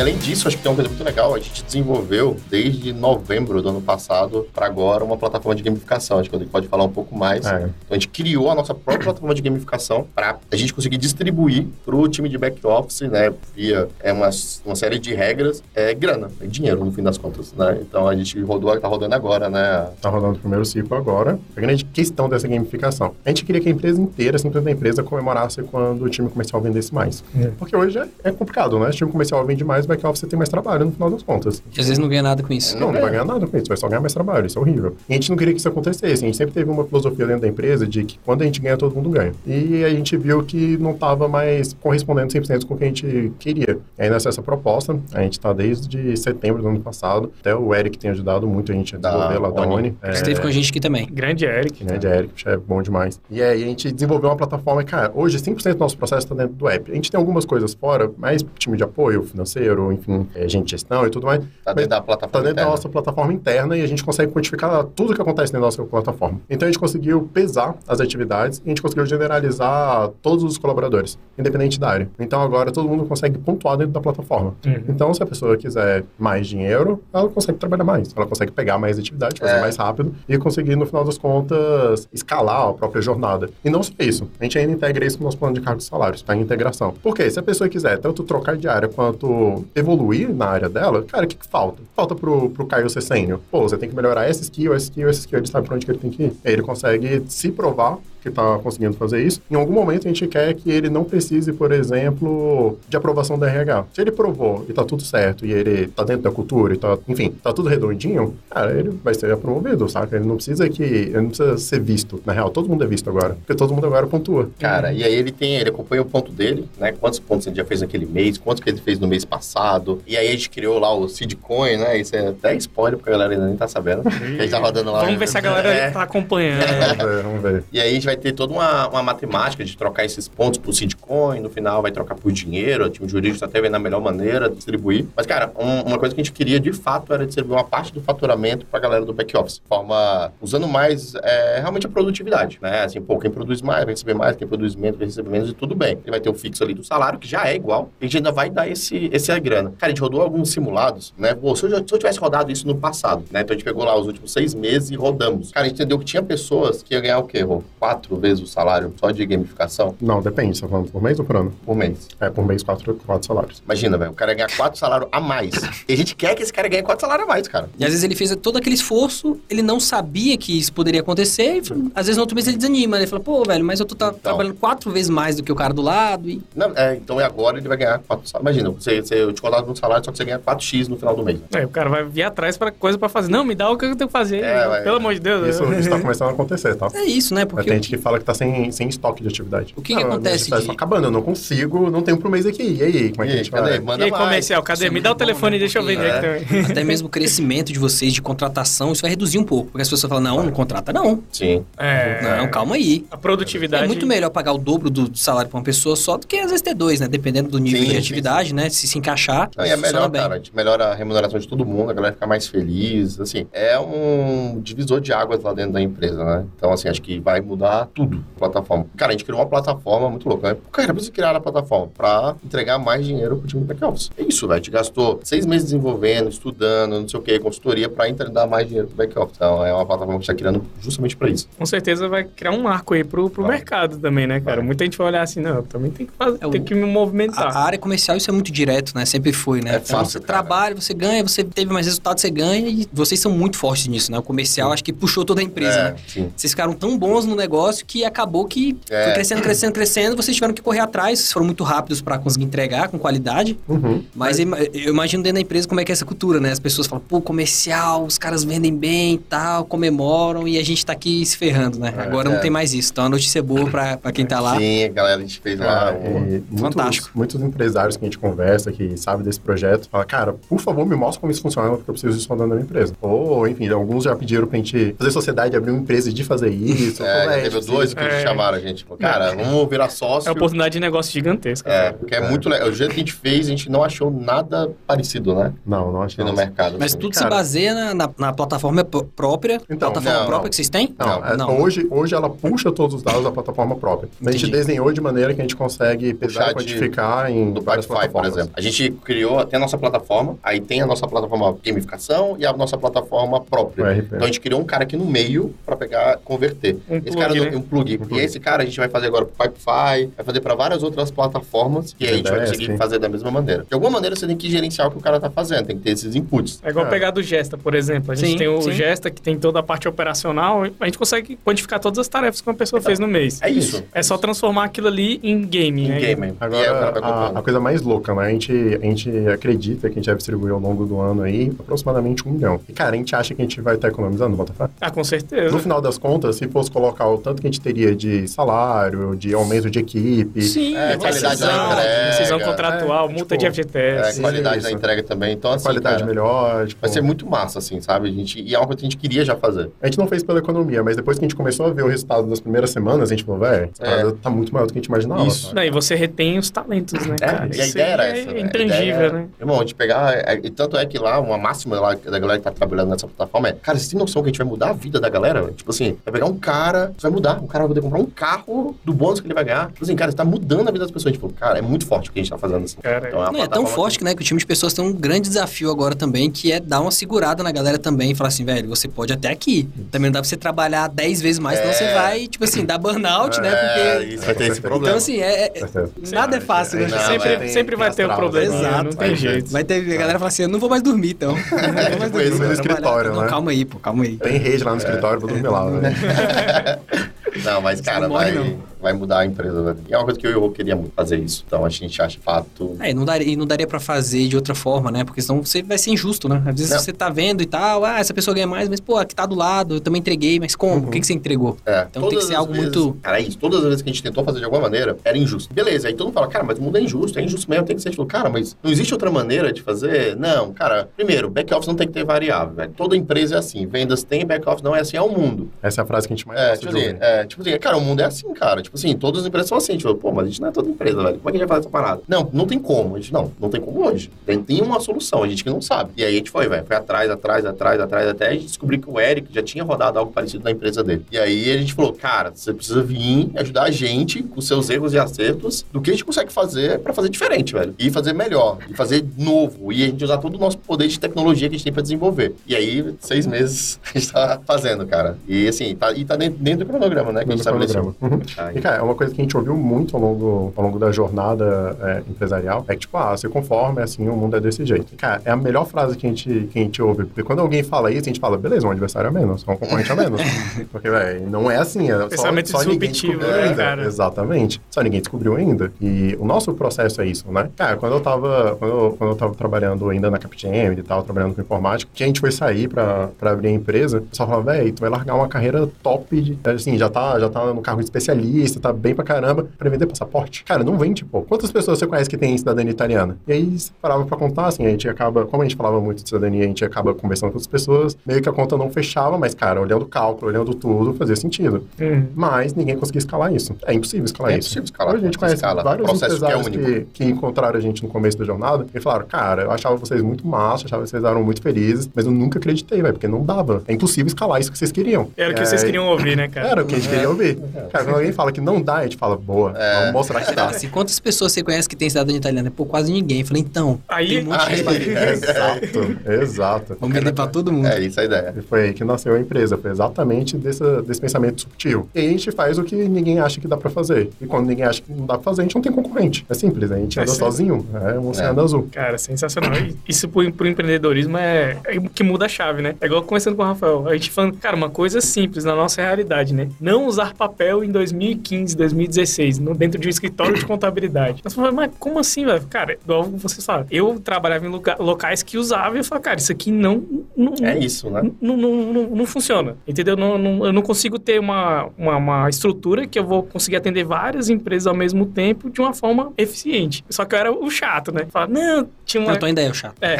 E além disso, acho que tem uma coisa muito legal. A gente desenvolveu desde novembro do ano passado para agora uma plataforma de gamificação. Acho que a gente pode falar um pouco mais. É. Então a gente criou a nossa própria plataforma de gamificação para a gente conseguir distribuir para o time de back office, né, via é uma, uma série de regras, é grana, é dinheiro no fim das contas, né? Então a gente rodou, tá rodando agora, né? Tá rodando o primeiro ciclo agora. A grande questão dessa gamificação. A gente queria que a empresa inteira, simplesmente a empresa, comemorasse quando o time comercial vendesse mais. É. Porque hoje é, é complicado, né? O time comercial vende mais, o back office tem mais trabalho no final das contas. E às vezes não ganha nada com isso. Não, não vai ganhar nada com isso, vai só ganhar mais trabalho, isso é horrível. E a gente não queria que isso acontecesse, a gente sempre teve uma filosofia dentro da empresa de que quando a gente ganha, todo mundo ganha. E a gente viu que não estava mais correspondendo 100% com o que a gente queria. E aí nessa essa proposta, a gente está desde setembro do ano passado, até o Eric tem ajudado muito a gente a Da desenvolver lá da Oni. É, Esteve com a gente aqui também. Grande Eric. né, de Eric, é bom demais. E aí a gente desenvolveu uma plataforma, cara, hoje 100% do nosso processo está dentro do app. A gente tem algumas coisas fora, mais time de apoio financeiro, enfim, é, gente gestão e tudo mais. Tá dentro da plataforma. Tá dentro da interna. nossa plataforma interna e a gente consegue quantificar tudo que acontece dentro da nossa plataforma. Então a gente conseguiu pesar as atividades e a gente conseguiu generalizar todos os colaboradores, independente da área. Então agora todo mundo consegue pontuar dentro da plataforma. Uhum. Então se a pessoa quiser mais dinheiro, ela consegue trabalhar mais. Ela consegue pegar mais atividade, fazer É. mais rápido e conseguir, no final das contas, escalar a própria jornada. E não só isso. A gente ainda integra isso com o nosso plano de cargos e salários, tá? Integração. Porque se a pessoa quiser tanto trocar de área quanto evoluir na área dela, cara, o que, que falta? Falta pro, pro Caio ser sênior. Pô, você tem que melhorar essa skill, essa skill, essa skill. Ele sabe pra onde que ele tem que ir. Aí ele consegue se provar que está conseguindo fazer isso. Em algum momento a gente quer que ele não precise, por exemplo, de aprovação da RH. Se ele provou e tá tudo certo e ele tá dentro da cultura e tá, enfim, tá tudo redondinho, cara, ele vai ser promovido, saca? Ele não precisa que, ele não precisa ser visto. Na real, todo mundo é visto agora, porque todo mundo agora pontua. Cara, e aí ele tem, ele acompanha o ponto dele, né? Quantos pontos ele já fez naquele mês, quantos que ele fez no mês passado. E aí a gente criou lá o Seedcoin, né? Isso é até spoiler, porque a galera ainda nem tá sabendo. a gente tá rodando lá. Vamos ver se a galera É. tá acompanhando. Vamos ver, vamos ver. E aí a gente vai ter toda uma, uma matemática de trocar esses pontos por Seedcoin, no final vai trocar por dinheiro, o time jurídico tá até vendo a melhor maneira de distribuir. Mas, cara, um- uma coisa que a gente queria de fato era distribuir uma parte do faturamento pra galera do back office. Forma, usando mais é, realmente a produtividade, né? Assim, pô, quem produz mais vai receber mais, quem produz menos vai receber menos e tudo bem. Ele vai ter o fixo ali do salário, que já é igual, e a gente ainda vai dar esse, esse grana. Cara, a gente rodou alguns simulados, né? Pô, se eu, se eu tivesse rodado isso no passado, né? Então a gente pegou lá os últimos seis meses e rodamos. Cara, a gente entendeu que tinha pessoas que iam ganhar o quê, Rô? Quatro vezes o salário só de gamificação Não, depende, você tá falando por mês ou por ano? por mês. É, por mês, quatro, quatro salários. Imagina, velho, o cara ia ganhar quatro salários a mais. E a gente quer que esse cara ganhe quatro salários a mais, cara. E às vezes ele fez todo aquele esforço, ele não sabia que isso poderia acontecer, e às vezes no outro mês ele desanima. Ele fala, pô, velho, mas eu tô tra- trabalhando quatro vezes mais do que o cara do lado. E... Não, é, então é agora ele vai ganhar quatro salários. Imagina, você, você, eu te contrato um salário, só que você ganha 4x no final do mês. né? É, o cara vai vir atrás pra coisa pra fazer. Não, me dá o que eu tenho que fazer. É, vai. Pelo amor de Deus. Isso, isso tá começando a acontecer, tá? É isso, né? Mas Porque tem o gente que fala que tá sem, sem estoque de atividade. O que acontece Tá de- só acabando, eu não consigo, não tenho pro mês aqui. E aí, como é que E a gente cadê? vai? Manda E aí, comercial, cadê? É Me dá o telefone, né? deixa eu vender é. aqui também. até mesmo o crescimento de vocês de contratação, isso vai reduzir um pouco. Porque as pessoas falam, não, não contrata não. Sim. É, Não, calma aí. A produtividade. É muito melhor pagar o dobro do salário pra uma pessoa só do que às vezes ter dois, né? Dependendo do nível Sim, de sim, atividade, né? Se se encaixar, Não, e é melhor, bem. cara. A gente melhora a remuneração de todo mundo, a galera fica mais feliz. Assim, é um divisor de águas lá dentro da empresa, né? Então, assim, acho que vai mudar tudo a plataforma. Cara, a gente criou uma plataforma muito louca, né? Cara, precisa criar a plataforma pra entregar mais dinheiro pro time do back office. É isso, velho. A gente gastou seis meses desenvolvendo, estudando, não sei o que, consultoria pra entregar mais dinheiro pro back office. Então, é uma plataforma que a gente tá criando justamente pra isso. Com certeza vai criar um marco aí pro, pro Vai. mercado também, né, cara? Vai. Muita gente vai olhar assim, não, eu também tem que fazer, É que me A, movimentar. a área comercial, isso é muito direto, né? Sempre foi, né? É Então, fácil, você cara. trabalha, você ganha, você teve mais resultado, você ganha e vocês são muito fortes nisso, né? O comercial acho que puxou toda a empresa, é, né? sim. Vocês ficaram tão bons no negócio negócio que acabou que É. foi crescendo, crescendo, crescendo. Vocês tiveram que correr atrás, vocês foram muito rápidos pra conseguir entregar com qualidade. Uhum. Mas eu ima- eu imagino dentro da empresa como é que é essa cultura, né? As pessoas falam, pô, comercial, os caras vendem bem e tal, comemoram e a gente tá aqui se ferrando, né? Agora é. não tem mais isso. Então a notícia é boa pra quem tá lá. Sim, a galera, a gente fez lá. Cara, um- e muitos, Fantástico. Muitos empresários que a gente conversa, que sabem desse projeto, falam, cara, por favor, me mostra como isso funciona, porque eu preciso disso na minha empresa. Ou, enfim, alguns já pediram pra gente fazer sociedade, abrir uma empresa de fazer isso. É, Pô, teve dois que É. chamaram a gente. Falou, cara, vamos virar sócio. É uma oportunidade de negócio gigantesca. É, porque é, muito legal. O jeito que a gente fez, a gente não achou nada parecido, né? Não, não achei No não. mercado. Mas assim. tudo Cara. se baseia na, na, na plataforma própria. Então, plataforma não, própria não. que vocês têm? Não, é, Não. Hoje, hoje ela puxa todos os dados da plataforma própria. A gente Entendi. desenhou de maneira que a gente consegue pesar Puxar e de- quantificar em do várias Pipefy, por exemplo. A gente criou, tem a nossa plataforma, aí tem a nossa plataforma gamificação e a nossa plataforma própria. Então a gente criou um cara aqui no meio pra pegar, converter. Um esse cara né? É um plug. Um E plug. esse cara a gente vai fazer agora pro Pipefy, vai fazer pra várias outras plataformas que a gente vai conseguir fazer da mesma maneira. De alguma maneira você tem que gerenciar o que o cara tá fazendo, tem que ter esses inputs. É igual É. pegar do Gesta, por exemplo. A gente Sim, tem o sim. Gesta que tem toda a parte operacional, a gente consegue quantificar todas as tarefas que uma pessoa fez no mês. É isso. É só transformar aquilo ali em game, Em né? game. E aí Agora, a, a coisa mais louca, né? A gente, a gente acredita que a gente vai distribuir ao longo do ano aí aproximadamente um milhão. E, cara, a gente acha que a gente vai estar economizando, Botafé? Ah, com certeza. No final das contas, se fosse colocar o tanto que a gente teria de salário, de aumento de equipe, Sim, É, qualidade da Decisão, entrega. decisão contratual, É, multa tipo, de É, FGTS. qualidade isso. da entrega também. Então, assim, qualidade cara, melhor, tipo, vai ser muito massa, assim, sabe? A gente, e é coisa que a gente queria já fazer. A gente não fez pela economia, mas depois que a gente começou a ver o resultado das primeiras semanas, a gente falou, velho, É. tá muito maior do que a gente imaginava. Isso. Não, e você retém os talentos, né, É, cara? e a ideia era aí essa. É intangível, ideia- né? Irmão, a gente pegar. é, E tanto é que lá, uma máxima lá da galera que tá trabalhando nessa plataforma é: cara, você tem noção que a gente vai mudar a vida da galera? Tipo assim, vai pegar um cara, você vai mudar. O cara vai poder comprar um carro do bônus que ele vai ganhar. Tipo assim, cara, você tá mudando a vida das pessoas. Tipo, cara, é muito forte o que a gente tá fazendo assim. Cara, Então, a Não, é tão forte que, né, que o time de pessoas tem um grande desafio agora também, que é dar uma segurada na galera também e falar assim, velho, você pode até aqui. Também não dá pra você trabalhar 10 vezes mais, senão É. você vai, tipo assim, dar burnout, né? É, Porque. isso vai ter esse Então, problema. Então, assim, é, é- nada é fácil, né? Não, sempre, é, sempre vai ter o problema, Exato. não tem jeito. Vai ter a galera fala assim, eu não vou mais dormir, então. Eu não vou mais tipo dormir, no escritório, Não, né? calma aí, pô, calma aí. Tem rede lá no escritório, vou dormir lá, velho. Não, mas, cara, vai, não. Vai mudar a empresa, velho. E é uma coisa que eu e o Rô queria muito fazer isso. Então a gente acha fato. É, e não daria, e não daria pra fazer de outra forma, né? Porque senão você vai ser injusto, né? Às vezes Não. você tá vendo e tal, ah, essa pessoa ganha mais, mas, pô, aqui tá do lado, eu também entreguei, mas como? O que, que você entregou? É, Então tem que ser algo vezes- muito- Cara, é isso. Todas as vezes que a gente tentou fazer de alguma maneira, era injusto. Beleza, aí todo mundo fala, cara, mas muda é injusto, é injusto mesmo, tem que ser. Falou, cara, mas não existe outra maneira de fazer? Não, cara, primeiro, back-office não tem que ter variável, velho. Toda empresa é assim. Vendas tem, back-office não é assim, é o mundo. Essa é a frase que a gente mais É, tipo assim, é, tipo assim, cara, o mundo é assim, cara. Tipo assim, todas as empresas são assim. Tipo, pô, mas a gente não é toda empresa, velho. Como é que a gente vai fazer essa parada? Não, não tem como. A gente, não, não tem como hoje. Tem, tem uma solução, a gente que não sabe. E aí a gente foi, velho. Foi atrás, atrás, atrás, atrás, até a gente descobriu que o Eric já tinha rodado algo parecido na empresa dele. E aí a gente falou, cara, você precisa vir ajudar a gente com seus erros e acertos do que a gente consegue fazer pra fazer diferente, velho. E fazer melhor, e fazer novo. E a gente usar todo o nosso poder de tecnologia que a gente tem pra desenvolver. E aí, seis meses a gente tá fazendo, cara. E assim, tá, e tá dentro, dentro do cronograma, né? Que a gente Dentro do estabeleceu. cronograma. Uhum. Ah, E, cara, é uma coisa que a gente ouviu muito ao longo, ao longo da jornada é, empresarial. É que, tipo, ah, se conforma, é assim, o mundo é desse jeito. E, cara, é a melhor frase que a gente, que a gente ouve. Porque quando alguém fala isso, a gente fala, beleza, um adversário a menos, um concorrente a menos. porque, velho, não é assim. É só, Pensamento só disruptivo, né, cara? Exatamente. Só ninguém descobriu ainda. E o nosso processo é isso, né? Cara, quando eu tava, quando eu, quando eu tava trabalhando ainda na Capgemini e tal, trabalhando com informática, que a gente foi sair pra, pra abrir a empresa, o pessoal falava, velho, tu vai largar uma carreira top, de, assim, já tá, já tá no cargo de especialista, tá bem pra caramba, pra vender passaporte. Cara, não vende, pô. Quantas pessoas você conhece que tem cidadania italiana? E aí, você parava pra contar, assim, a gente acaba, como a gente falava muito de cidadania, a gente acaba conversando com as pessoas, meio que a conta não fechava, mas, cara, olhando o cálculo, olhando tudo, fazia sentido. Hum. Mas ninguém conseguia escalar isso. É impossível escalar É isso. impossível escalar. A gente Não conhece escala. vários Processo que é empresários que, que encontraram a gente no começo da jornada e falaram, cara, eu achava vocês muito massa, achava que vocês eram muito felizes, mas eu nunca acreditei, velho, porque não dava. É impossível escalar isso que vocês queriam. Era o que É, vocês queriam ouvir, né, cara? Era o que a gente queria ouvir. Cara, quando alguém fala que que não dá, a gente fala, boa, É. vamos mostrar que dá. assim, quantas pessoas você conhece que tem cidadania italiana? Pô, quase ninguém. Eu falei, então, Aí- tem um monte de gente pra exato, exato. Vamos vender pra todo mundo. É isso a ideia. E foi aí que nasceu a empresa, foi exatamente desse, desse pensamento subtil. E aí a gente faz o que ninguém acha que dá pra fazer. E quando ninguém acha que não dá pra fazer, a gente não tem concorrente. É simples, a gente É anda sim. sozinho, é um oceano azul. Cara, sensacional. Isso pro, pro empreendedorismo é, é o que muda a chave, né? É igual conversando com o Rafael. A gente falando, cara, uma coisa simples na nossa realidade, né? Não usar papel em 2015, 2016, no, dentro de um escritório de contabilidade. Nós falamos, mas como assim, velho? Cara, igual vocês falaram. Eu trabalhava em lugar- locais que usava e eu falava, cara, isso aqui não. não É isso, né? não, não, não, não funciona, entendeu? Não, não- eu não consigo ter uma, uma, uma estrutura que eu vou conseguir atender várias empresas ao mesmo tempo de uma forma eficiente. Só que eu era o chato, né? Falava, não, tinha uma... Eu tô ainda é o chato. É,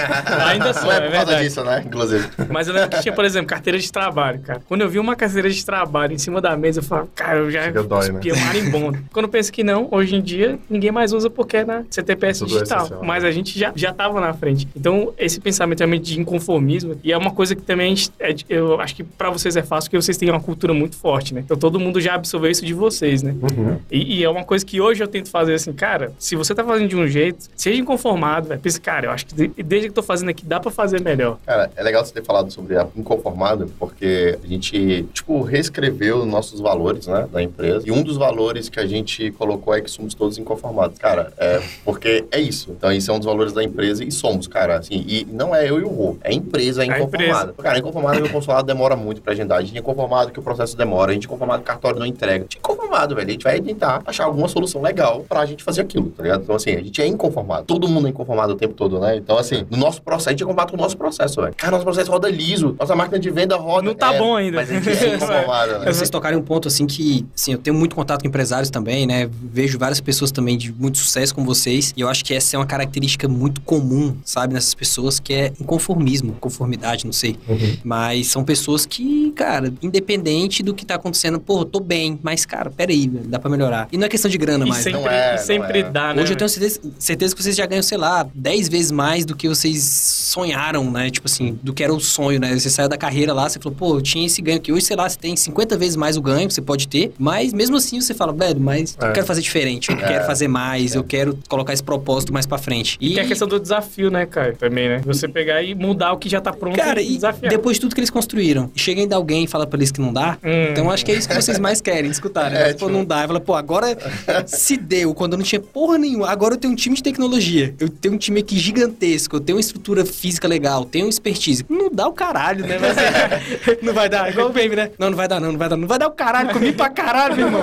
ainda sou, Não é é por causa verdade. disso, né? Inclusive. Mas eu lembro que tinha, por exemplo, carteira de trabalho, cara. Quando eu vi uma carteira de trabalho em cima da mesa, eu falava, cara, eu já Chega dói, né? Cuspia marimbondo. Quando eu penso que não, hoje em dia, ninguém mais usa porque é na CTPS Tudo é digital. essencial. Mas a gente já, já tava na frente. Então, esse pensamento realmente de inconformismo, e é uma coisa que também a gente, é eu acho que pra vocês é fácil, porque vocês têm uma cultura muito forte, né? Então, todo mundo já absorveu isso de vocês, né? Uhum. E, e é uma coisa que hoje eu tento fazer assim, cara, se você tá fazendo de um jeito, seja inconformado, velho. Pense, cara, eu acho que de- desde que eu tô fazendo aqui, dá pra fazer melhor. Cara, é legal você ter falado sobre a inconformado, porque a gente, tipo, reescreveu nossos valores, né, da empresa. E um dos valores que a gente colocou é que somos todos inconformados. Cara, é porque é isso. Então, isso é um dos valores da empresa e somos, cara, assim. E não é eu e o Rô, é a empresa A inconformada. Cara, inconformado que o consulado demora muito pra agendar. A gente é inconformado que o processo demora. A gente é inconformado que o cartório não entrega. A gente é inconformado, velho. A gente vai tentar achar alguma solução legal pra gente fazer aquilo, tá ligado? Então, assim, a gente é inconformado. Todo mundo é inconformado o tempo todo, né? Então, assim, no nosso processo, a gente é inconformado com o nosso processo, velho. Cara, nosso processo roda liso. Nossa máquina de venda roda. Não tá É, bom ainda. Mas a gente é inconformado, né? Vocês tocarem um ponto assim que, assim, eu tenho muito contato com empresários também, né? Vejo várias pessoas também de muito sucesso com vocês. E eu acho que essa é uma característica muito comum, sabe, nessas pessoas, que é inconformismo, conformidade, não sei. Uhum. Mas são pessoas que, cara, independente do que tá acontecendo, pô, eu tô bem, mas, cara, peraí, velho, dá pra melhorar. E não é questão de grana E mais. sempre, Não é, sempre não é. dá, né? Hoje eu tenho certeza, certeza que vocês já ganham, sei lá, 10 vezes mais do que vocês sonharam, né? Tipo assim, do que era o sonho, né? Você saiu da carreira lá, você falou, pô, eu tinha esse ganho aqui. Hoje, sei lá, você tem 50 vezes mais o ganho que você pode ter, mas mesmo assim você fala, velho, mas eu É. quero fazer diferente, eu É. quero fazer mais, eu quero colocar esse propósito mais pra frente. E que é a questão do desafio, né, cara? Também, né? Você pegar e mudar o que já tá pronto Cara, e e desafiar. depois de tudo que eles construíram, chega ainda alguém e fala pra eles que não dá, Hum. então acho que é isso que vocês mais querem escutar, né? É, Mas, pô, tipo- não dá. Fala, pô, agora se deu, quando eu não tinha porra nenhuma. Agora eu tenho um time de tecnologia. Eu tenho um time aqui gigantesco, eu tenho uma estrutura física legal, tenho expertise. Não dá o caralho, né? Mas, é, não vai dar, igual o Baby, né? Não, não vai dar, não, não vai dar. Não vai dar o caralho, comi pra caralho, meu irmão.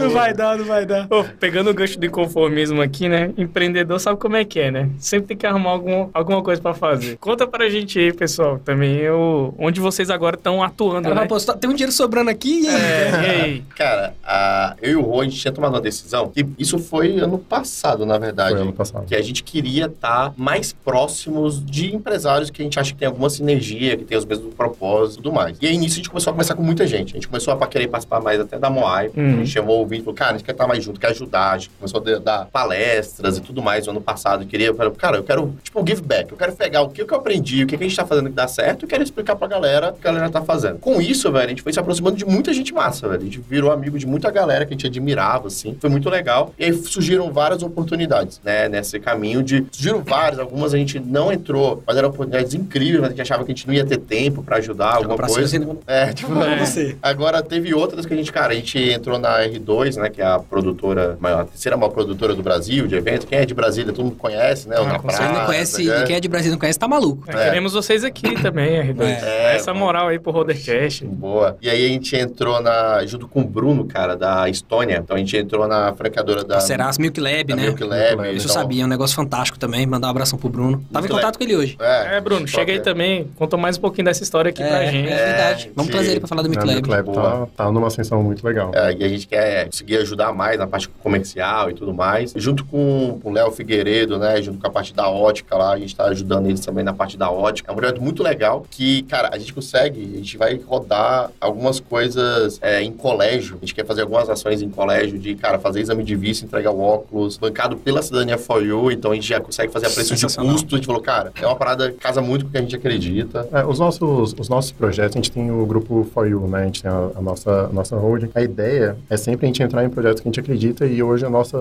Não vai dar, não vai dar. Pô, pegando o gancho do inconformismo aqui, né? Empreendedor sabe como é que é, né? Sempre tem que arrumar algum, alguma coisa pra fazer. Conta pra gente aí, pessoal, também eu, onde vocês agora estão atuando, Ela né? fala, pô, tem um dinheiro sobrando aqui e aí? É, e aí? Cara, a- eu e o Rô, a gente tinha tomado uma decisão, que isso foi ano passado, na verdade. Foi ano passado. Que a gente queria estar mais próximos de empresários que a gente acha que tem alguma sinergia, que tem os mesmos propósitos e tudo mais. E aí, nisso, a gente começou a conversar com muita gente. A gente começou a querer participar mais até da Moai. Hum. A gente chamou o vídeo e falou, cara, a gente quer estar mais junto, quer ajudar. A gente começou a dar- palestras e tudo mais no ano passado. E queria, eu falei, cara, eu quero, tipo, give back. Eu quero pegar o que eu aprendi, o que que a gente tá fazendo que dá certo e quero explicar pra galera o que a galera tá fazendo. Com isso, velho, a gente foi se aproximando de muita gente massa, velho. A gente virou amigo de muita galera que a gente admirava, assim. Foi muito legal. E aí surgiram várias oportunidades, né, nesse caminho de... Surgiram várias, algumas a gente não entrou, mas eram oportunidades incríveis, mas a gente achava que a gente não ia ter tempo pra ajudar, alguma pra coisa. cima, É, tipo... É. Agora, teve outras que a gente, cara, gente entrou na R2, né, que é a produtora, maior, a terceira maior produtora do Brasil, de evento. Quem é de Brasília, todo mundo conhece, né? O Ah, Na com Quem não Praça, conhece, né? quem é de Brasília não conhece, tá maluco. É, Queremos vocês aqui também, R2. É, Essa bom. moral aí pro Rodercast. Boa. E aí a gente entrou na, junto com o Bruno, cara, da Estônia. Então a gente entrou na franqueadora da, Serás Milk Lab, da né? Milk Lab. Milk Lab. Isso eu então- sabia, é um negócio fantástico também. Mandar um abração pro Bruno. Tava em Muito contato com ele hoje. É, Bruno, top, chega aí é. também. Conta mais um pouquinho dessa história aqui pra é, gente. é verdade. É, Vamos trazer ele pra falar do Milk Né, Lab. Milk Lab tá, tá numa ascensão muito legal. É, e a gente quer conseguir ajudar mais na parte comercial e tudo mais. Junto com o Léo Figueiredo, né? Junto com a parte da ótica lá, a gente tá ajudando eles também na parte da ótica. É um projeto muito legal que, cara, a gente consegue, a gente vai rodar algumas coisas é, em colégio. A gente quer fazer algumas ações em colégio de, cara, fazer exame de vista, entregar o óculos, bancado pela cidadania for you, então a gente já consegue fazer a preço de custo. A gente falou, cara, é uma parada que casa muito com o que a gente acredita. É, os, nossos, os nossos projetos, a gente tem o grupo For You, né? A gente tem a, a nossa, a nossa holding. A ideia é sempre a gente entrar em projetos que a gente acredita e hoje a nossa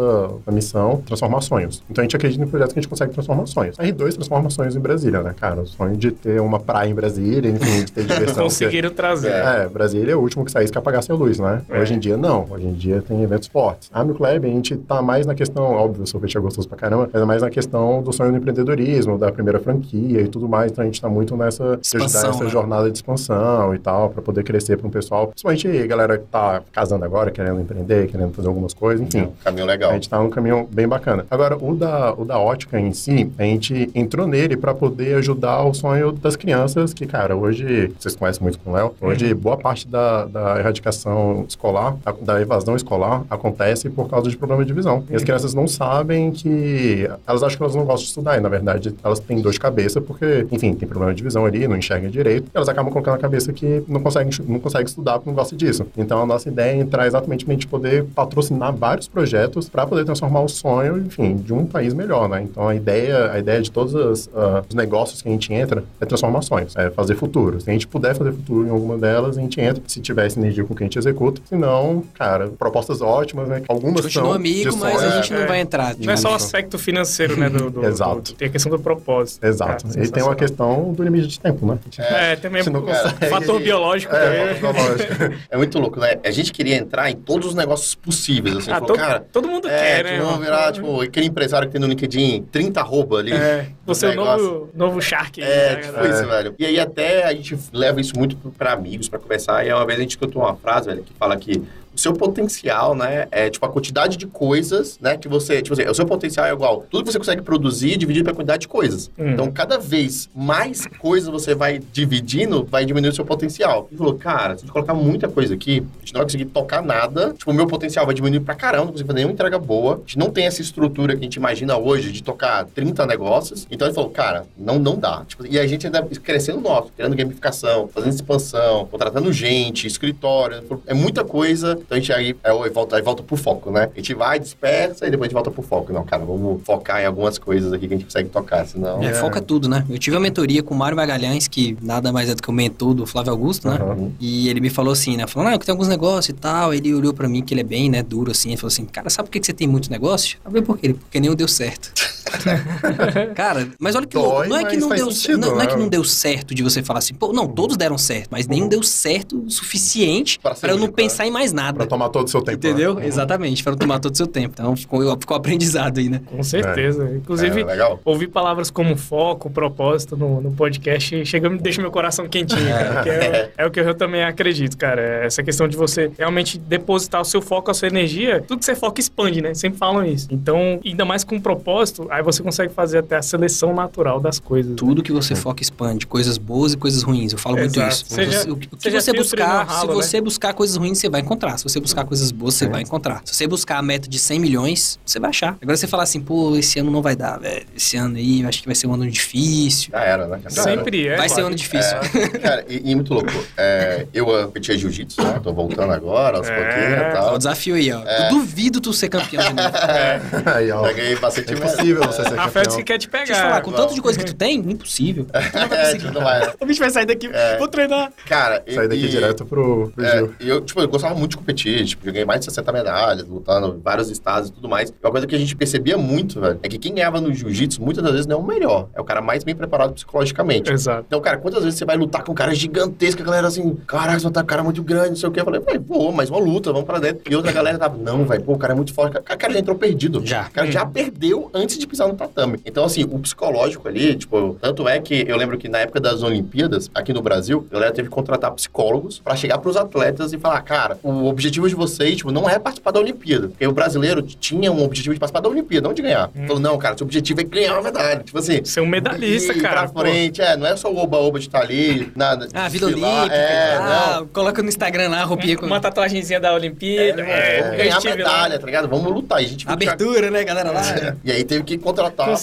a missão é transformar sonhos. Então a gente acredita em projetos que a gente consegue transformar sonhos. A R2 transforma sonhos em Brasília, né, cara? O sonho de ter uma praia em Brasília, enfim, de ter diversão. Conseguiram trazer. É, Brasília é o último que saísse que apagasse a luz, né? É. Hoje em dia, não. Hoje em dia tem eventos fortes. A Lab, a gente tá mais na questão, óbvio, o sorvete é gostoso pra caramba, mas é mais na questão do sonho do empreendedorismo, da primeira franquia e tudo mais. Então a gente tá muito nessa, ajudar Expansão, essa né? jornada de expansão e tal, pra poder crescer pra um pessoal. Principalmente a galera que tá casando agora, querendo empreender, querendo fazer algumas coisas, enfim. Caminho legal. A gente tá num caminho bem bacana. Agora, o da, o da ótica em si, a gente entrou nele para poder ajudar o sonho das crianças, que, cara, hoje, vocês conhecem muito com o Léo, hoje boa parte da, da erradicação escolar, a- da evasão escolar, acontece por causa de problema de visão. E as crianças não sabem que. Elas acham que elas não gostam de estudar, e na verdade elas têm dor de cabeça porque, enfim, tem problema de visão ali, não enxergam direito, e elas acabam colocando na cabeça que não conseguem, não conseguem estudar porque não gostam disso. Então a nossa ideia é entrar exatamente pra gente poder patrocinar vários projetos para poder transformar o sonho, enfim, de um país melhor, né? Então a ideia, a ideia de todos as, ah, os negócios que a gente entra é transformar sonhos, é fazer futuro. Se a gente puder fazer futuro em alguma delas, a gente entra, se tiver sinergia com o que a gente executa. Se não, cara, propostas ótimas, né? Algumas Continua são amigo, de mas sonho, a gente é. não vai entrar. Não é só o aspecto financeiro, né? Do, do- Exato. do- tem a questão do propósito. Exato. Cara, e tem uma questão do limite de tempo, né? É, também Se não Cara, consegue. fator biológico É, também. lógico. É muito louco, né? A gente queria entrar em todos os negócios possíveis, assim. Ah, falou, to- cara, todo mundo é, quer, tipo, né? vamos virar, tipo, aquele empresário que tem no LinkedIn 30 arroba ali. É, você é o novo, novo Shark. É, né, tipo galera? isso, velho. E aí até a gente leva isso muito pra amigos, pra conversar. E uma vez a gente escutou uma frase, velho, que fala que o seu potencial, né, é tipo a quantidade de coisas, né, que você, tipo assim, o seu potencial é igual. Tudo que você consegue produzir dividido pela quantidade de coisas. Hum. Então, cada vez mais coisas você vai dividindo, vai diminuindo o seu potencial. E falou, cara, se a gente colocar muita coisa aqui, a gente não vai conseguir tocar nada. Tipo, o meu potencial vai diminuir pra caramba, não consigo fazer nenhuma entrega boa. A gente não tem essa estrutura que a gente imagina hoje de tocar 30 negócios. Então, ele falou, cara, não, não dá. Tipo, e a gente ainda crescendo nosso, criando gamificação, fazendo expansão, contratando gente, escritório. É muita coisa. Então, a gente aí, aí, volta, aí volta pro foco, né? A gente vai, dispersa e depois a gente volta pro foco. Não, cara, vamos focar em algumas coisas aqui que a gente consegue tocar, senão... É, foca tudo, né? Eu tive uma mentoria com o Mário Magalhães, que nada mais é do que o mentor do Flávio Augusto, né? Aham. E ele me falou assim, né? Falou, ah, eu tenho alguns negócios e tal. Ele olhou pra mim, que ele é bem, né, duro assim. Ele falou assim, cara, sabe por que você tem muito negócio? Eu falei, por quê? Porque nenhum deu certo. cara, mas olha que Dói. Não é que não deu sentido, não, não é que né? não deu certo de você falar assim, pô, não, todos deram certo, mas nenhum deu certo o suficiente ser eu não né? pensar em mais Pra nada. tomar todo o seu tempo. Entendeu? né? Exatamente, para não tomar todo o seu tempo. Então ficou, ficou aprendizado aí, né? Com certeza. Inclusive, É, ouvir palavras como foco, propósito no, no podcast chega e deixa meu coração quentinho, cara. que é, é o que eu também acredito, cara. É Essa questão de você realmente depositar o seu foco, a sua energia. Tudo que você foca expande, né? Sempre falam isso. Então, ainda mais com propósito, aí você consegue fazer até a seleção natural das coisas. né? Tudo que você foca expande, coisas boas e coisas ruins. Eu falo muito Exato. isso. Seja- Você- o que o que seja você e buscar, ralo, se né? você buscar coisas ruins, você vai encontrar. Se você buscar coisas boas, você vai encontrar. Se você buscar a meta de 100 milhões, você vai achar. Agora você falar assim, pô, esse ano não vai dar, velho. Esse ano aí, eu acho que vai ser um ano difícil. Já era, né? Já era. Sempre é. vai ser um ano difícil. É, cara, e, e muito louco. É, eu uh, competi jiu-jitsu, né? Tô voltando agora, aos É. pouquinhos e Ó, o tal. desafio aí, ó. É. Eu duvido tu ser campeão de novo. Aí, ó. Ganhei bastante É impossível você ser A Félix campeão. que quer te pegar. Deixa eu falar, com Não. tanto de coisa que tu tem, impossível. Tu não vai É, conseguir. não vai? O bicho vai sair daqui, É. vou treinar. Cara, e- Sair daqui e- direto pro, pro É, Gil. e eu, tipo, eu gostava muito de competir, tipo, joguei mais de 60 medalhas, lutando em vários estados e tudo mais. E uma coisa que a gente percebia muito, velho, é que quem ganhava no jiu-jitsu, muitas das vezes, não é o melhor. É o cara mais bem preparado psicologicamente. Exato. Então, cara, quantas vezes você vai lutar com um cara gigantesco, a galera assim, caraca, você com um cara muito grande, não sei o quê. Eu falei, vou, mais uma luta, vamos pra dentro. E outra galera tava, não, velho, pô, o cara é muito forte. O cara já entrou perdido. Já. O cara já perdeu antes de pisar no tatame. Então, assim, o psicológico ali, tipo, tanto é que eu lembro que na época das Olimpíadas, aqui no Brasil, a galera teve que contratar psicólogos pra chegar pros atletas e falar, cara, o objetivo de vocês, tipo, não é participar da Olimpíada. Porque o brasileiro tinha um objetivo de participar da Olimpíada, não de ganhar. Falou, não, cara, seu objetivo é ganhar uma medalha. Tipo assim, Ser um medalhista, ir cara. Pra pô. frente, é, não é só o oba-oba de estar ali, nada. Ah, Vida Olímpica. É, ah, não. coloca no Instagram lá a roupinha com Uma tatuagenzinha da Olimpíada. É, É, ganhar medalha, lá tá ligado? Vamos lutar. E a gente abertura, né, galera lá. E aí teve que contratar. com o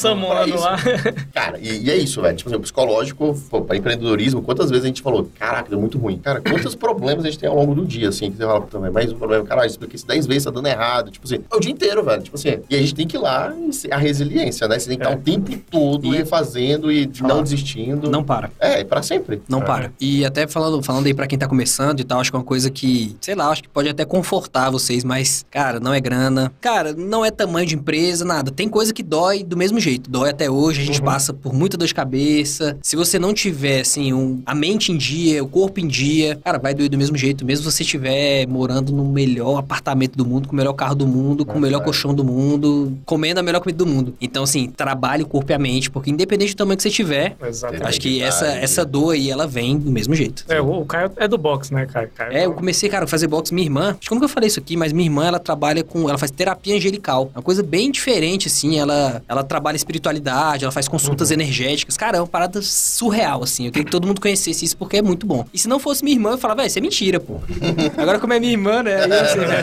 isso. lá. Cara, e, e é isso, velho. Tipo assim, o psicológico, pô, pra empreendedorismo, quantas vezes a gente falou, caraca, deu muito ruim. Cara, quantos problemas a gente tem ao longo do dia, assim, que você fala, velho. Mas o problema, caralho, expliquei isso 10 vezes, tá dando errado. Tipo assim, é o dia inteiro, velho. Tipo assim, e a gente tem que ir lá e a resiliência, né? Você tem que estar É. o tempo todo E- refazendo e não desistindo. Não para. É, e pra sempre. Não É. para. E até falando, falando aí pra quem tá começando e tal, acho que é uma coisa que, sei lá, acho que pode até confortar vocês, mas, cara, não é grana. Cara, não é tamanho de empresa, nada. Tem coisa que dói do mesmo jeito. Dói até hoje, a gente passa por muita dor de cabeça. Se você não tiver, assim, um- a mente em dia, o corpo em dia, cara, vai doer do mesmo jeito. Mesmo se você estiver morando no melhor apartamento do mundo, com o melhor carro do mundo, com o melhor É. colchão do mundo, comendo a melhor comida do mundo. Então, assim, trabalhe o corpo e a mente, porque independente do tamanho que você tiver, Exatamente. Acho que essa, essa dor aí, ela vem do mesmo jeito. É, o Caio é do boxe, né, Caio? Caio É, eu comecei, cara, a fazer boxe. Minha irmã, acho que eu nunca falei isso aqui, mas minha irmã, ela trabalha com. Ela faz terapia angelical. É uma coisa bem diferente, assim. Ela, ela trabalha espiritualidade, ela faz consultas energéticas. Cara, é uma parada surreal, assim. Eu queria que todo mundo conhecesse isso porque é muito bom. E se não fosse minha irmã, eu falava, velho, isso é mentira, pô. Agora, como é minha irmã, né? eu sei, né?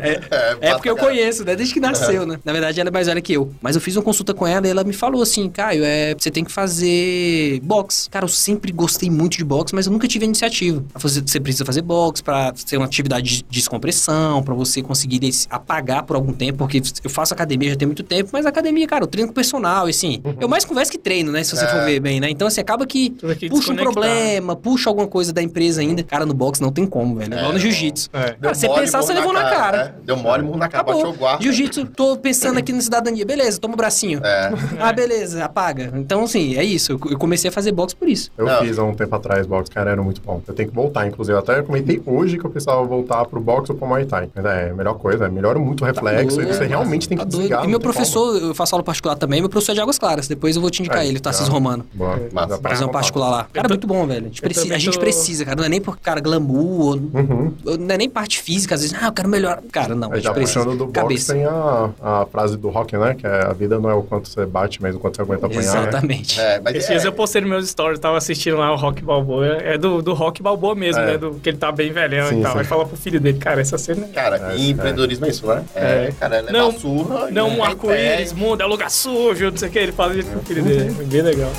É, é porque eu conheço, né? Desde que nasceu, né? Na verdade, ela é mais velha que eu. Mas eu fiz uma consulta com ela e ela me falou assim, Caio, é, você tem que fazer boxe. Cara, eu sempre gostei muito de boxe, mas eu nunca tive a iniciativa. Você precisa fazer boxe pra ser uma atividade de descompressão, pra você conseguir apagar por algum tempo, porque eu faço academia já tem muito tempo, mas academia, cara, eu treino com personal, e assim, eu mais converso que treino, né? Se você É. for ver bem, né? Então, assim, acaba que puxa um problema, puxa alguma coisa da empresa ainda. Cara, no boxe não tem como, velho. Igual É, no jiu-jitsu. É. Cara, você mole, pensar, você levou na cara. né? Deu mole, murro na cara, Acabou. baixou o guarda. Jiu-jitsu, tô pensando aqui na cidadania. Beleza, toma o bracinho. É. Ah, beleza, apaga. Então, assim, é isso. Eu eu comecei a fazer boxe por isso. Eu Não. fiz há um tempo atrás boxe, cara, era muito bom. Eu tenho que voltar, inclusive. Eu até comentei hoje que eu precisava voltar pro boxe ou pro Muay Thai. Mas é a melhor coisa, melhora muito o reflexo e doido, você realmente tem que Tá doido. desligar. E meu professor, eu faço aula particular também, meu professor é de Águas Claras. Depois eu vou te indicar Aí, ele, Tarcísio tá. Romano. como. Boa. Pra Fazer uma particular lá. Cara, tô- muito bom, velho. A gente, precisa, também a gente tô- precisa, cara. Não é nem por, cara, glamour, Uhum. ou- não é nem parte física. Às vezes, ah, eu quero melhorar. Cara, não. Gente já puxando do boxe, Cabeça. tem a, a frase do rock, né? Que é a vida não é o quanto você bate, mas o quanto você aguenta apanhar. né? Exatamente. É, mas Esses é, eu postei nos meus stories, tava assistindo lá o Rock Balboa. É do, do Rock Balboa mesmo, É. né? Do, que ele tá bem velhão Sim, e tal. sim. Aí fala pro filho dele, cara, essa cena é. Cara, É, e é. empreendedorismo é isso, né? É, cara, é Não- surra. Não um arco-íris, mundo, é lugar sujo, não sei o que. Ele fala isso pro filho dele. É bem legal.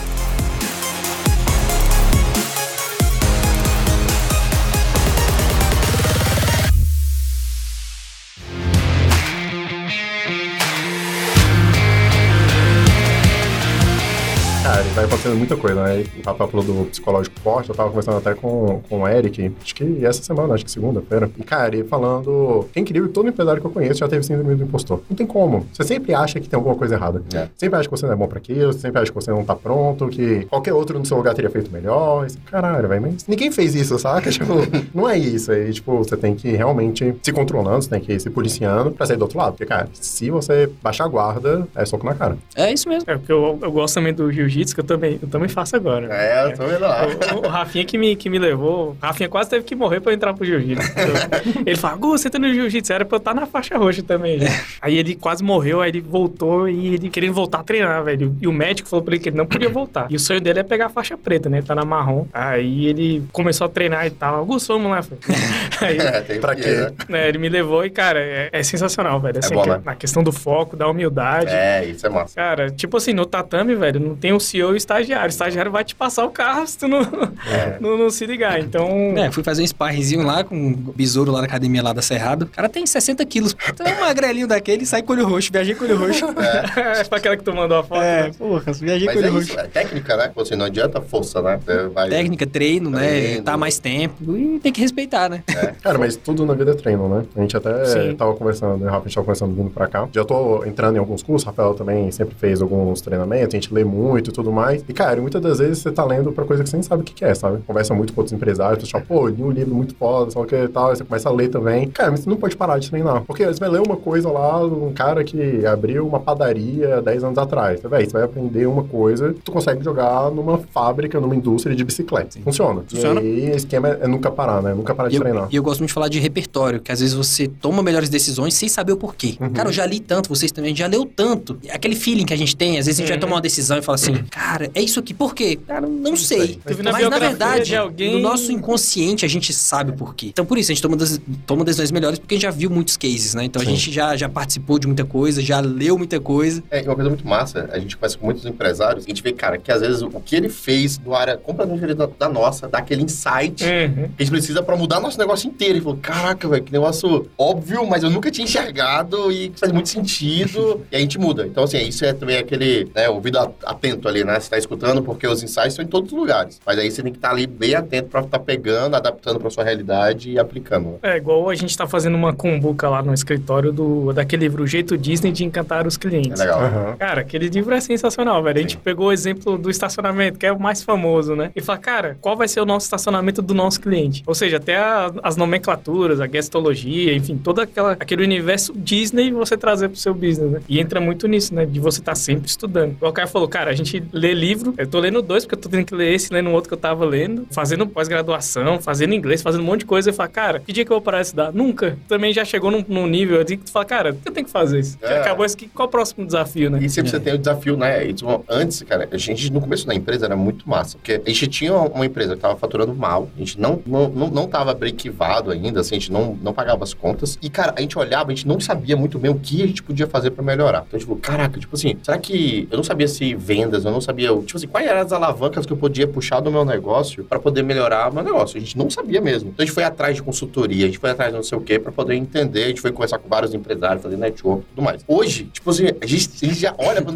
Acontecendo muita coisa, né? O Rafa falou do psicológico forte, eu tava conversando até com, com o Eric, acho que essa semana, acho que segunda-feira. E, cara, ele falando. É incrível que todo empresário que eu conheço já teve síndrome do impostor. Não tem como. Você sempre acha que tem alguma coisa errada. É. Sempre acha que você não é bom pra aquilo, sempre acha que você não tá pronto, que qualquer outro no seu lugar teria feito melhor. Esse, caralho, velho, mas ninguém fez isso, saca? Tipo, não é isso. Aí, tipo, você tem que realmente se controlando, você tem que ir se policiando pra sair do outro lado. Porque, cara, se você baixar a guarda, é soco na cara. É isso mesmo. É porque eu, eu gosto também do jiu-jitsu, que eu também, eu também faço agora. É, eu tô vendo lá. O, o Rafinha que me, que me levou. O Rafinha quase teve que morrer pra eu entrar pro jiu-jitsu. Então, ele fala, Gu, você tá no jiu-jitsu, era pra eu estar na faixa roxa também. né? Aí ele quase morreu, aí ele voltou e ele querendo voltar a treinar, velho. E o médico falou pra ele que ele não podia voltar. E o sonho dele é pegar a faixa preta, né? Ele tá na marrom. Aí ele começou a treinar e tal. Augusto, vamos lá. Aí É, tem Pra quê? né? né, ele me levou e, cara, é, é sensacional, velho. Assim, bom, que- né? Na questão do foco, da humildade. É, isso é massa. Cara, tipo assim, no tatame, velho, não tem o CEO e o estagiário. O estagiário vai te passar o carro se tu não, não, não se ligar. Então. É, fui fazer um sparringzinho lá com um besouro lá na academia lá da Cerrado. O cara tem 60 quilos. Então é um magrelinho daquele e sai com olho roxo. Viajei com olho roxo. É, pra aquela que tu mandou a foto. É, né? porra, viajei Mas com olho é roxo. isso, é técnica, né? Você não adianta força, né? Vai... Técnica, treino, né? Treino. Tá mais tempo. E tem que respeitar, né? Cara, mas tudo na vida é treino, né? A gente até Sim. tava conversando, o Rafa, a gente tava conversando vindo pra cá. Já tô entrando em alguns cursos, o Rafael também sempre fez alguns treinamentos, a gente lê muito e tudo mais. E, cara, muitas das vezes você tá lendo pra coisa que você nem sabe o que é, sabe? Conversa muito com outros empresários, você fala, pô, li um livro muito foda, só que e tal, aí você começa a ler também. Cara, mas você não pode parar de treinar. Porque você vai ler uma coisa lá, um cara que abriu uma padaria 10 anos atrás. Você, véi, você vai aprender uma coisa que tu consegue jogar numa fábrica, numa indústria de bicicleta. Funciona. Funciona. E aí, o esquema é, nunca parar, né? Nunca parar de eu, treinar. e eu gosto muito de falar de repertório, que às vezes você toma melhores decisões sem saber o porquê. Uhum. Cara, eu já li tanto, vocês também, já leu tanto. Aquele feeling que a gente tem, às vezes a gente vai Uhum. tomar uma decisão e fala assim, cara, é isso aqui. Por quê? Cara, não sei. Viu na Mas na biografia verdade, de alguém- no nosso inconsciente, a gente sabe por quê. Então, por isso, a gente toma, des- toma decisões melhores porque a gente já viu muitos cases, né? Então, a Sim. gente já, já participou de muita coisa, já leu muita coisa. É uma coisa muito massa. A gente conversa com muitos empresários e a gente vê, cara, que às vezes o que ele fez do área completamente diferente da, da nossa, dá aquele insight Uhum. que a gente precisa pra mudar nosso negócio inteiro. Ele falou, caraca, velho, que negócio óbvio, mas eu nunca tinha enxergado e faz muito sentido. e a gente muda. Então, assim, isso é também aquele, né, ouvido a- atento ali, né? Você tá escutando porque os insights estão em todos os lugares. Mas aí você tem que estar ali bem atento pra estar pegando, adaptando pra sua realidade e aplicando. É igual a gente tá fazendo uma cumbuca lá no escritório do, daquele livro O Jeito Disney de Encantar os É Clientes. legal. Aham. Cara, aquele livro é sensacional, velho. A gente Sim. pegou o exemplo do estacionamento, que é o mais famoso, né? E fala, cara, qual vai ser o nosso estacionamento do nosso cliente? Ou seja, até a- as nomenclaturas, a gestologia, enfim, todo aquela, aquele universo Disney você trazer pro seu business, né? E entra muito nisso, né? De você estar sempre estudando. O cara falou, cara, a gente lê livro, eu tô lendo dois, porque eu tô tendo que ler esse, lendo outro que eu tava lendo, fazendo pós-graduação, fazendo inglês, fazendo um monte de coisa. E fala, cara, que dia que eu vou parar de estudar? Nunca. Também já chegou num, num nível assim que tu fala, cara, o que eu tenho que fazer isso? É. Acabou isso aqui, qual o próximo desafio, né? E sempre você tem o desafio, né? Tipo, antes, cara, a gente no começo da empresa era muito massa. Porque a gente tinha uma empresa que tava faturando mal, a gente não, não, não, não tava brequivado ainda, assim, a gente não, não pagava as contas. E, cara, a gente olhava, a gente não sabia muito bem o que a gente podia fazer pra melhorar. Então, tipo, caraca, tipo assim, será que eu não sabia se vendas, eu não sabia, tipo assim, quais eram as alavancas que eu podia puxar do meu negócio pra poder melhorar o meu negócio? A gente não sabia mesmo. Então, a gente foi atrás de consultoria, a gente foi atrás de não sei o quê pra poder entender, a gente foi conversar com vários empresários, fazer network e tudo mais. Hoje, tipo assim, a gente, a gente já olha pra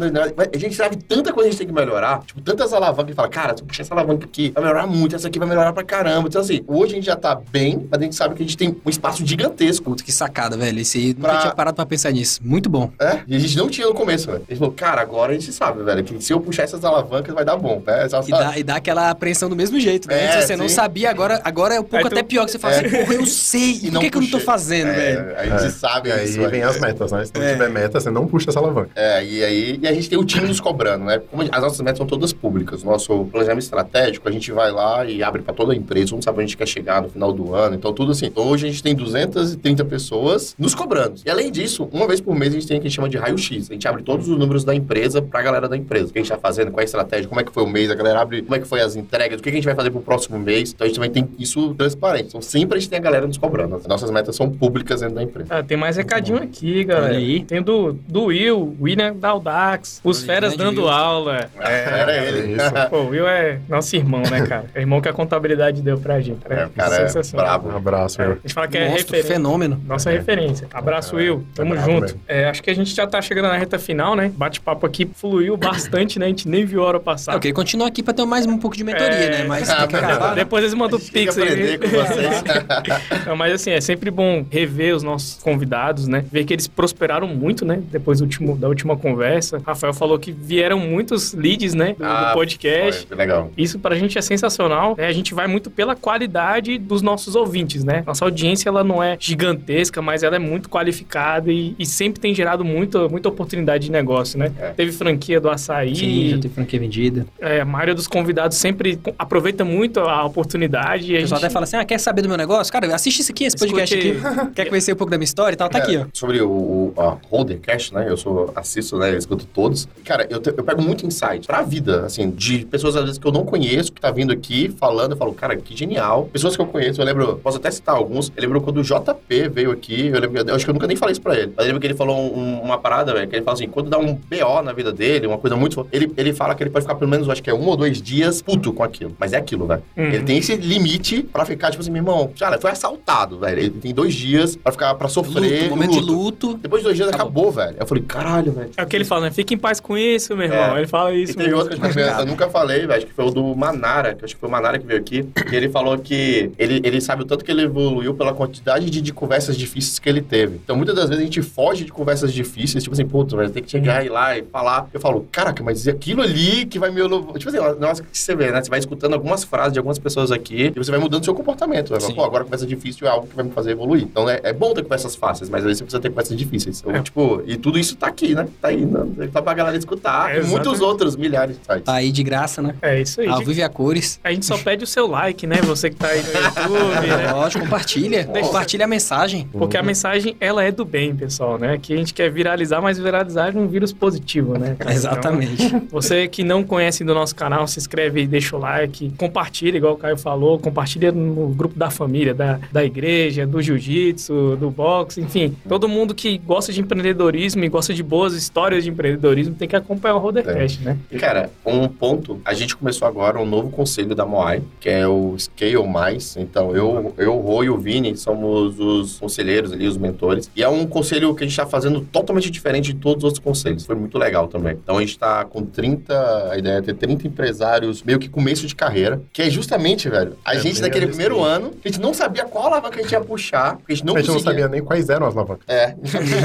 a gente sabe tanta coisa que a gente tem que melhorar, tipo, tantas alavancas e fala, cara, se eu puxar essa alavanca aqui, vai melhorar muito, essa aqui vai melhorar pra caramba. Então, assim, hoje a gente já tá bem, mas a gente sabe que a gente tem um espaço gigantesco. Puta, que sacada, velho. Esse aí, nunca Pra- tinha parado pra pensar nisso. Muito bom. É, e a gente não tinha no começo, velho. A gente falou, cara, agora a gente sabe, velho, que se eu puxar essas alavancas vai dar bom, né? Só E dá, e dá aquela apreensão do mesmo jeito, né? É, você não sim. sabia, agora, agora é um pouco Aí tu- até pior, que você fala É. assim, porra, eu sei. E por que, que eu não tô fazendo, É, velho? A gente É. sabe E aí isso, vem velho. as metas, né? Se não É. tiver meta, você não puxa essa alavanca. É, e aí e a gente tem o time nos cobrando, né? Como as nossas metas são todas públicas. Nosso planejamento estratégico, a gente vai lá e abre para toda a empresa, todo mundo sabe onde a gente quer chegar no final do ano. Então, tudo assim. Hoje a gente tem 230 pessoas nos cobrando. E além disso, uma vez por mês a gente tem o que a gente chama de raio-x. A gente abre todos os números da empresa pra galera da empresa. O que a gente tá fazendo, qual é a estratégia, como é que foi o mês, a galera abre como é que foi as entregas, o que a gente vai fazer pro próximo mês. Então a gente também tem isso transparente. Então sempre a gente tem a galera nos cobrando. As nossas metas são públicas dentro da empresa. Ah, tem mais recadinho aqui, galera. Olha aí. Tem do, do Will, William da Audax, os Olha, feras dando Will. aula. era ele. isso. Pô, o Will é nosso irmão, né, cara? É o irmão que a contabilidade deu pra gente. É, o cara é sensacional. brabo. Um abraço, É, a meu. gente fala que é Monstro, referência. fenômeno. Nossa referência. Abraço, É, Will. Tamo é junto. É, acho que a gente já tá chegando na reta final, né? Bate-papo aqui fluiu bastante, né? A gente nem viu a hora É, passar. eu queria continuar aqui pra ter mais um pouco de mentoria, É. né? Mas Ah, tem que acabar. Depois eles mandam que pix aí. aprender com vocês. Não, mas assim, é sempre bom rever os nossos convidados, né? Ver que eles prosperaram muito, né? Depois do último, da última conversa. Rafael falou que vieram muitos leads, né? Do, do Ah, podcast. Foi, legal. Isso pra gente é sensacional, né? A gente vai muito pela qualidade dos nossos ouvintes, né? Nossa audiência, ela não é gigantesca, mas ela é muito qualificada e, e sempre tem gerado muita, muita oportunidade de negócio, né? É. Teve franquia do açaí, Sim, já tem franquia vendida. é, a maioria dos convidados sempre aproveita muito a oportunidade. E O a pessoal gente... até fala assim, ah, quer saber do meu negócio? Cara, assiste isso aqui, esse podcast Escute- aqui. quer conhecer um pouco da minha história e tal? Tá É, aqui, ó. Sobre o, o a Holdercast, né? Eu sou assisto, né? Eu escuto todos. Cara, eu, te- eu pego muito insight pra vida, assim, de pessoas às vezes que eu não conheço, que tá vindo aqui falando, eu falo, cara, que genial. Pessoas que eu conheço, eu lembro, posso até citar alguns. Eu lembro quando o JP veio aqui, eu lembro, eu acho que eu nunca nem falei isso pra ele. Mas eu lembro que ele falou um- uma parada, velho, que ele fala assim, quando dá um BO na vida dele, uma coisa muito. Ele, ele fala que ele pode ficar pelo menos, acho que é um ou dois dias puto com aquilo. Mas é aquilo, velho. Uhum. Ele tem esse limite pra ficar, tipo assim, meu irmão, cara, foi assaltado, velho. Ele tem dois dias pra ficar, pra sofrer. Luto, momento de luto. luto. Depois de dois dias acabou, Acabou. velho. Eu falei, caralho, velho. É o que ele fala, né? Fique em paz com isso, meu irmão. É. Ele fala E isso teve mesmo. outro que eu, eu nunca falei, velho, acho que foi o do Manara, que eu acho que foi o Manara que veio aqui, e ele falou que ele, ele sabe o tanto que ele evoluiu pela quantidade de, de conversas difíceis que ele teve. Então, muitas das vezes a gente foge de conversas difíceis, tipo assim, puta, velho, tem que chegar e ir lá e falar. Eu falo, caraca, mas e aquilo ali que vai me... Tipo assim, nossa, que você vê, né? Você vai escutando algumas frases de algumas pessoas aqui e você vai mudando seu comportamento. Sim. Pô, agora conversa difícil é algo que vai me fazer evoluir. Então, é, é bom ter conversas fáceis, mas às vezes você precisa ter conversas difíceis. Então, É. tipo, e tudo isso tá aqui, né? Tá aí, né? Tá pra galera escutar. É, e muitos outros, milhares de sites. Tá aí de graça, né? É isso aí. Ao vivo e a cores. A gente só pede o seu like, né? Você que tá aí no YouTube, né? Lógico, compartilha. Deixa- Compartilha a mensagem. Porque a mensagem, ela é do bem, pessoal, né? Que a gente quer viralizar, mas viralizar é um vírus positivo, né? cara? Exatamente. Então, você que não não conhecem do nosso canal, se inscreve aí, deixa o like, compartilha, igual o Caio falou, compartilha no grupo da família, da, da igreja, do jiu-jitsu, do boxe, enfim. Todo mundo que gosta de empreendedorismo e gosta de boas histórias de empreendedorismo tem que acompanhar o Rodercast, né? E, cara, um ponto, a gente começou agora um novo conselho da Moai, que é o Scale Mais. Então, eu, eu, o Rô e o Vini somos os conselheiros ali, os mentores. E é um conselho que a gente tá fazendo totalmente diferente de todos os outros conselhos. Foi muito legal também. Então, a gente tá com 30, a ideia é ter 30 empresários meio que começo de carreira, que é justamente, velho, a É gente naquele primeiro ano, a gente não sabia qual alavanca a gente ia puxar, porque a gente não a gente não sabia nem quais eram as alavancas. É,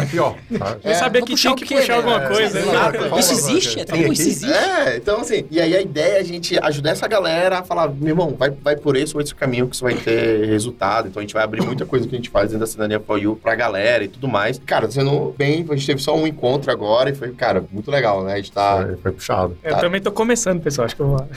É pior, tá? Eu sabia vou que puxar tinha que quê, puxar alguma É, coisa, né? Exato. qual Isso existe? É, Tem isso existe? É, então assim, e aí a ideia é a gente ajudar essa galera a falar, meu irmão, vai, vai por esse ou esse caminho que você vai ter resultado. Então a gente vai abrir muita coisa que a gente faz dentro da Cidadania For You pra galera e tudo mais. Cara, tá sendo bem, a gente teve só um encontro agora e foi, cara, muito legal, né? A gente tá. Foi, foi puxado. Tá. Também tô começando, pessoal, acho que eu vou...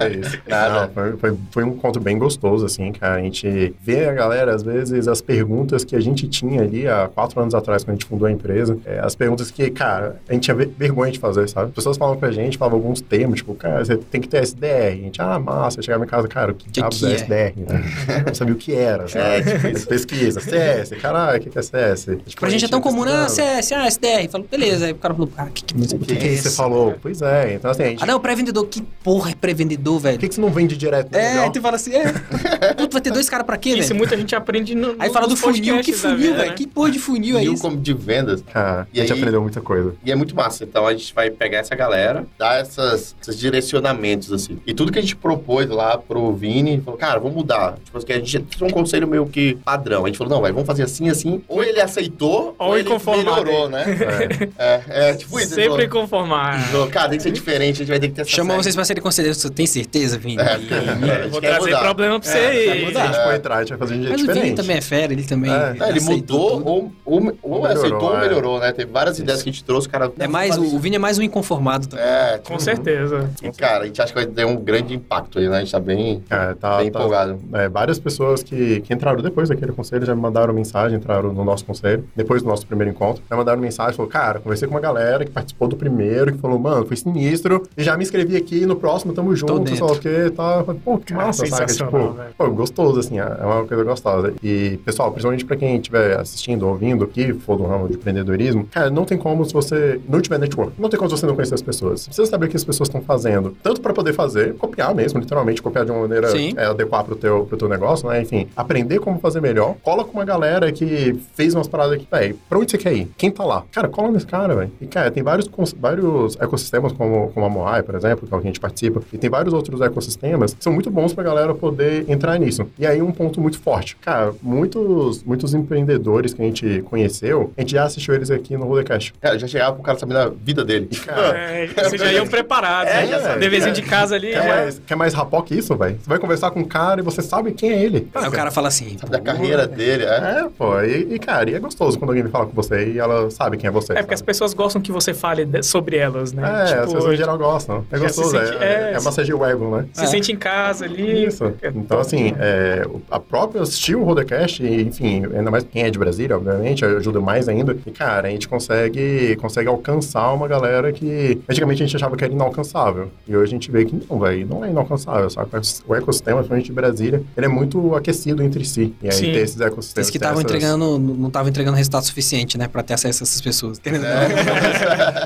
É isso. Nada. Não, foi, foi, foi um encontro bem gostoso, assim, cara. A gente vê a galera, às vezes, as perguntas que a gente tinha ali há quatro anos atrás, quando a gente fundou a empresa. É, as perguntas que, cara, a gente tinha ve- vergonha de fazer, sabe? As pessoas falavam pra gente, falavam alguns termos, tipo, cara, você tem que ter SDR. A gente, ah, massa. Eu chegava em casa, cara, o que, Que que é é? SDR? Né? Não sabia o que era, sabe? É, tipo isso. Pesquisa, CS, caralho, o que que é CS? Tipo, Pra gente é tão comum, né? pesquisando. CS, ah, SDR. Falo, beleza. Aí o cara falou, ah, que, que, O que, que é você esse? falou? Pois é, então assim, a gente, Ah, não, pré-vendedor. Que porra é pré-vendedor, por velho? que, que você não vende direto? no É, melhor? aí tu fala assim, é. Puta, vai ter dois caras pra quê, Isso velho? muita gente aprende no, Aí fala do funil. Que funil, velho? né? Que porra de funil é Funil isso? como de vendas. Cara, E a gente aí- aprendeu muita coisa. E é muito massa. Então a gente vai pegar essa galera, dar essas, esses direcionamentos, assim. E tudo que a gente propôs lá pro Vini, falou, cara, vamos mudar. Tipo, assim, a gente tinha um conselho meio que padrão. A gente falou, não, vai, vamos fazer assim, assim. Ou ele aceitou, Ou ou, ele melhorou, né? É. É, é tipo isso. Sempre falou, conformar. falou, Cara, tem que ser diferente, a gente vai ter que ter essa Chamou série." vocês pra serem conselheiros. Você tem certeza, Vini? É, é, gente Vou trazer mudar. problema pra você É, aí. vai Se a mudar. gente for entrar, a gente vai fazer de um jeito Mas o Vini diferente. também é fera, ele também. É. Não, ele mudou tudo. ou, ou, ou Ou melhorou, aceitou ou é. melhorou, né? Teve várias ideias que a gente trouxe, o cara... É mais, o, o Vini é mais um inconformado também. É, Com certeza. e, cara, a gente acha que vai ter um grande impacto aí, né? A gente tá bem, Cara, tá, bem tá- empolgado. é, várias pessoas que, que entraram depois daquele conselho já me mandaram mensagem, entraram no nosso conselho, depois do nosso primeiro encontro, já mandaram mensagem, falou, cara, conversei com uma galera que participou do primeiro, que falou, mano, foi sinistro, e já me inscrevi aqui, no próximo tamo junto, sei lá o que, tá, pô, que Cara, massa, saca? sensacional, Tipo, pô, gostoso, assim, é uma coisa gostosa. E, pessoal, principalmente pra quem estiver assistindo, ouvindo, que for do ramo de empreendedorismo, cara, não tem como se você não tiver network, não tem como se você não conhecer as pessoas. Você precisa saber o que as pessoas estão fazendo, tanto pra poder fazer, copiar mesmo, literalmente, copiar de uma maneira é, adequar pro teu, pro teu negócio, né? Enfim, aprender como fazer melhor. Cola com uma galera que fez umas paradas aqui, velho, pra onde você quer ir? Quem tá lá? Cara, cola nesse cara, velho. E, cara, tem vários, vários ecossistemas, como, como a Moai, por exemplo, que é o que a gente participa, e tem vários outros ecossistemas que são muito bons pra galera poder entrar nisso. E aí, um ponto muito forte. Cara, muitos, muitos empreendedores que a gente conheceu, a gente já assistiu eles aqui no Rodecast. Cara, já chegava pro cara sabendo a vida dele. É, vocês já iam preparados. É, né? já sabia. Deverzinho de casa ali. Quer já- mais, quer mais rapó que isso, velho? Você vai conversar com um cara e você sabe quem é ele. Aí o cara fala assim, Da carreira dele, é. É, pô, e, e, cara, e é gostoso quando alguém fala com você e ela sabe quem é você. É porque as sabe? pessoas gostam que você fale de- sobre elas, né? É, as pessoas em geral gostam. É já se gostoso, sente- é, é, é, massagear o ego, né? se É. sente em casa ali. Isso. É Então, assim, é, o- a própria assistir o Rodecast, e, enfim, ainda mais quem é de Brasília, obviamente, ajuda mais ainda. E, cara, a gente consegue, consegue alcançar uma galera que antigamente a gente achava que era inalcançável. E hoje a gente vê que não, velho, não é inalcançável, sabe? O ecossistema, principalmente de Brasília, ele é muito aquecido entre si. E aí Sim. ter esses ecossistemas. Vocês que estavam essas- entregando, não estavam entregando resultado suficiente, né? Pra ter acesso a essas pessoas.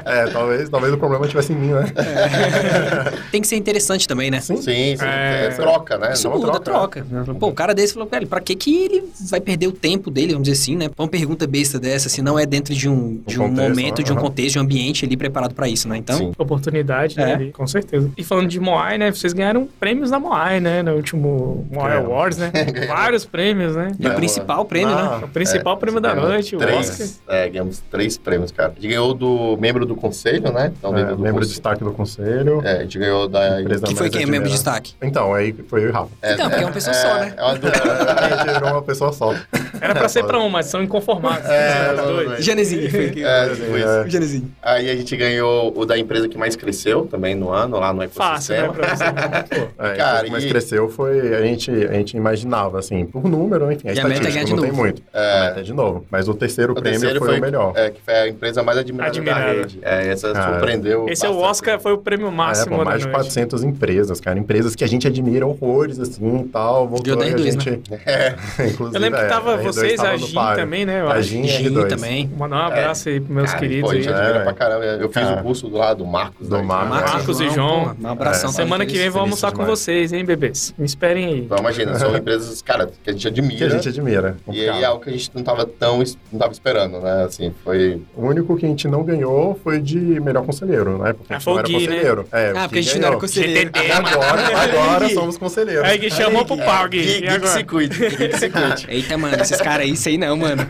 É, talvez, talvez o problema estivesse em mim, né? Tem que ser interessante também, né? Sim. Sim, sim. É. É, troca, né? Isso Não muda, troca. troca. Pô, um cara desse falou, velho, pra que que ele vai perder o tempo dele, vamos dizer assim, né? Uma pergunta besta dessa, se não é dentro de um, de um contexto, momento, de um contexto, de um ambiente ali preparado pra isso, né? Então, Sim. Oportunidade, né? É. ali, com certeza. E falando de Moai, né? Vocês ganharam prêmios na Moai, né? No último Moai. Awards, né? Vários prêmios, né? e o É, principal prêmio, Ah, né? O principal prêmio da noite, o Oscar. três, É, ganhamos três prêmios, cara. A gente ganhou do membro do conselho, né? Então, É, dentro do membro de destaque do conselho. É, a gente ganhou da... Empresa Que foi mais quem é membro de destaque? Então, aí foi eu e o Rafa. Então, porque é uma pessoa só, né? É a gente virou uma pessoa só. Era pra ser pra um, mas são inconformados. É, dois. não, Janezinho. foi que- É, tipo isso. O Janezinho. Aí a gente ganhou o da empresa que mais cresceu também no ano, lá no Fácil, né? ecossistema. Pra você. Pô. É, Cara, então, mas e- cresceu foi. A gente, a gente imaginava, assim, por número, enfim, a E a meta é estatística não tem novo. muito. A meta é de novo. Mas o terceiro O prêmio terceiro foi, o melhor. É, que foi a empresa mais admirada Admirada. da rede. É, essa Cara, surpreendeu Esse o Oscar né? foi o prêmio É, máximo pô, da mais de noite. 400 empresas, cara. Empresas que a gente admira horrores, assim, e tal. Voltou Deu e a 10-2, gente... Inclusive, Eu lembro que é, tava R2 vocês, tava a Gin também, né? Eu A. Gin a Gin R2. também. Mandar um abraço aí pros meus Cara, queridos pô, a aí. gente admira É. pra caramba. Eu fiz o curso lá do Marcos. Do né? Marcos. Marcos e João, pô, Um abração. É. Semana que vem vamos feliz almoçar com vocês, hein, bebês? Me esperem aí. Então imagina, são empresas, cara, que a gente admira. Que a gente admira. E aí é algo que a gente não tava tão não tava esperando, né? Assim, foi. O único que a gente não ganhou foi de melhor conselheiro, né? Porque Ah, a gente não era né? conselheiro. É, o Ah, porque a gente não era conselheiro. GTD, Agora, agora somos conselheiros. Aí, Gui, chamou pro pau, Gui. Gui, E Gui que se agora? cuide, Gui que se cuide. Eita, mano, esses caras aí, isso aí não, mano.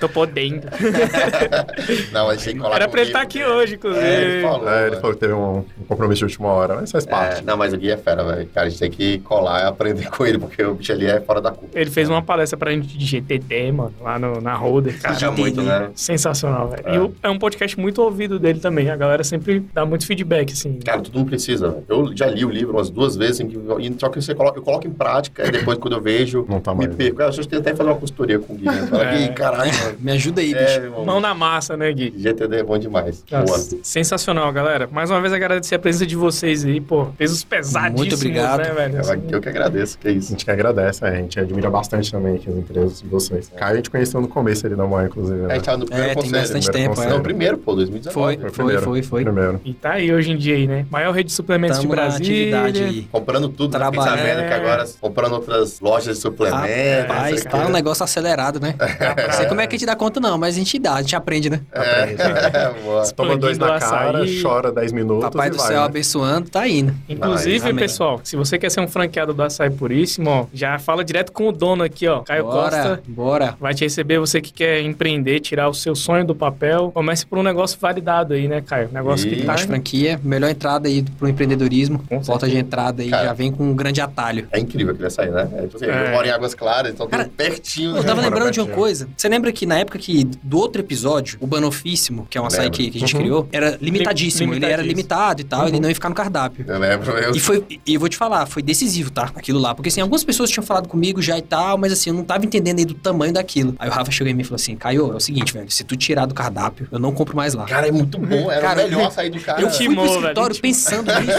Tô podendo. Não, a gente tem que colar Era pra ele Gui, estar aqui hoje, inclusive. É, ele falou. É, ele né? falou que teve um, um compromisso de última hora, mas faz parte. É, não, mas o Gui é fera, velho. Cara, a gente tem que colar e aprender com ele, porque o bicho ali é fora da curva. Ele fez uma palestra pra gente de GTD, mano, lá no, na Holder, cara. Cara, muito, né? Sensacional, velho. É. E o- é um podcast muito ouvido dele também. A galera sempre dá muito feedback, assim. Cara, tudo não precisa. Eu já li o livro umas duas vezes, e só que você coloca, eu coloco em prática, e depois quando eu vejo, Não tá me mais. perco. Eu acho que tem até que fazer uma consultoria com o Gui. Né? Fala, É. Gui, caralho, mano. Me ajuda aí, É, bicho. Mão na massa, né, Gui? GTD é bom demais. Boa. Nossa, sensacional, galera. Mais uma vez agradecer a presença de vocês aí, pô. Pesos pesadíssimos, Muito obrigado. né, velho? Eu, Assim, eu que agradeço, que é A isso. gente que agradece, né? a gente admira bastante também aqui as empresas de vocês. Caio a gente conheceu no começo ali da manhã, inclusive. A Né? gente tava no primeiro É, tem conselho. bastante primeiro tempo, conselho. Não, é. o primeiro, pô, 2019. Foi, Foi foi, primeiro. foi, foi. Primeiro. E tá aí hoje em dia aí, né? Maior rede de suplementos Tamo de aí. Comprando tudo, né? Trabalhando. sabendo que agora comprando outras lojas de suplementos. Rapaz, né? tá um negócio acelerado, né? Não sei como é que a gente dá conta, não, mas a gente dá, a gente aprende, né? É, boa. Toma dois na cara, açaí. chora 10 minutos Papai e do vai, céu né? abençoando, tá indo. Inclusive, Amém. pessoal, se você quer ser um franqueado do Açaí Puríssimo, ó, já fala direto com o dono aqui, ó. Caio bora, Costa. bora. Vai te receber, você que quer empreender, tirar o seu sonho do papel. Comece por um negócio validado aí, né, Caio? Negócio que Tá... Baixo franquia, melhor entrada aí pro empreendedorismo. Porta de entrada aí, Cara. já vem com um grande atalho. É incrível aquele açaí, né? É, tipo assim, É. Eu moro em Águas Claras, então Cara, pertinho. Eu tava lembrando de uma coisa. Você lembra que na época que do outro episódio, o Banofíssimo, que é um açaí que, que a gente Uhum. criou, era limitadíssimo. Ele era Limitadíssimo. limitado e tal, ele não ia ficar no cardápio. Eu lembro, eu... E foi, e eu vou te falar, foi decisivo, tá? Aquilo lá. Porque assim, algumas pessoas tinham falado comigo já e tal, mas assim, eu não tava entendendo aí do tamanho daquilo. Aí o Rafa chegou em mim e falou assim: Caio, é o seguinte, velho, se tu tirar do cardápio, eu não compro mais lá. Cara, é muito bom. Era Cara, o melhor açaí do cara. eu fui Timou, pro velho, escritório timou. pensando nisso.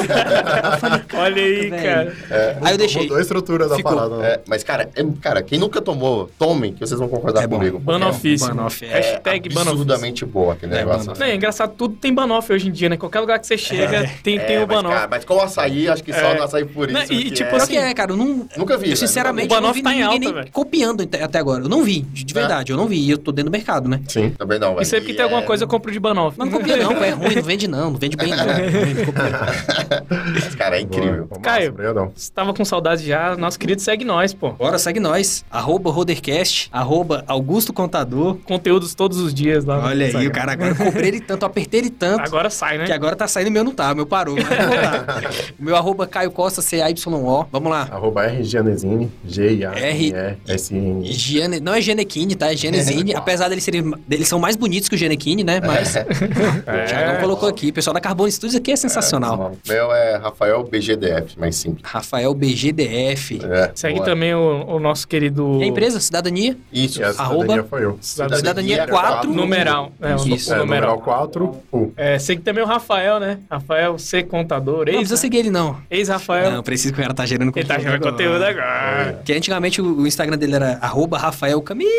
eu falei, Olha aí, velho. cara. Aí eu deixei. Mudou a estrutura da Ficou. parada. né? É, mas, cara, é- cara, quem nunca tomou, tomem, que vocês vão concordar É comigo. Banoff, é. Hashtag é Banofíssimo. absurdamente boa aquele É, negócio. É engraçado, tudo tem Banoff hoje em dia, né? Qualquer lugar que você chega, tem, tem É, o mas, Banoff. cara, mas com o açaí, acho que só É. no açaí por isso. Não, e, que tipo é... Assim, que é, cara, eu não. Nunca vi. Eu velho, sinceramente O eu não Banoff vi tá em ninguém alta, nem velho. copiando até agora. Eu não vi, de de verdade, eu não vi. E eu tô dentro do mercado, né? Sim. Também não, velho. Isso aí porque E tem alguma é- coisa, eu compro de Banoff. Mas não copia não, é ruim, não vende não, não vende bem não. Não. Mas, cara, é incrível. Boa, Caio. Você tava com saudade já, nosso querido segue nós, pô. Bora, segue nós. Arroba Rodercast, arroba Augusto Contador. Conteúdos todos os dias lá. no Olha aí, o cara agora eu cobrei ele tanto, apertei ele tanto. Agora sai, né? Que agora tá saindo, meu não tá, meu parou, o meu arroba Caio Costa, C-A-Y-O. Vamos lá. Arroba R Gianesini, G-I-A-N-E-S-I-N. Giane, não é Genequine, tá? É Genezine. Apesar deles serem. Eles são mais bonitos que o Genequine, né? Mas. O Thiagão colocou aqui. Pessoal da Carbono Studios aqui é sensacional. O meu é Rafael BGDF, mais simples. Rafael BGDF. É, Segue boa. também o, o nosso querido... E a empresa? Cidadania? Isso. E a Arroba- cidadania foi eu. Cidadania 4. Numeral. É, Isso. É, numeral. numeral 4, U. É, segue também o Rafael, né? Rafael C. Contador, Não ex, precisa seguir ele, não. ex-Rafael. Não, preciso que o cara tá gerando Ele conteúdo. tá gerando conteúdo agora. agora. Que antigamente o o Instagram dele era arroba Rafael Camilo.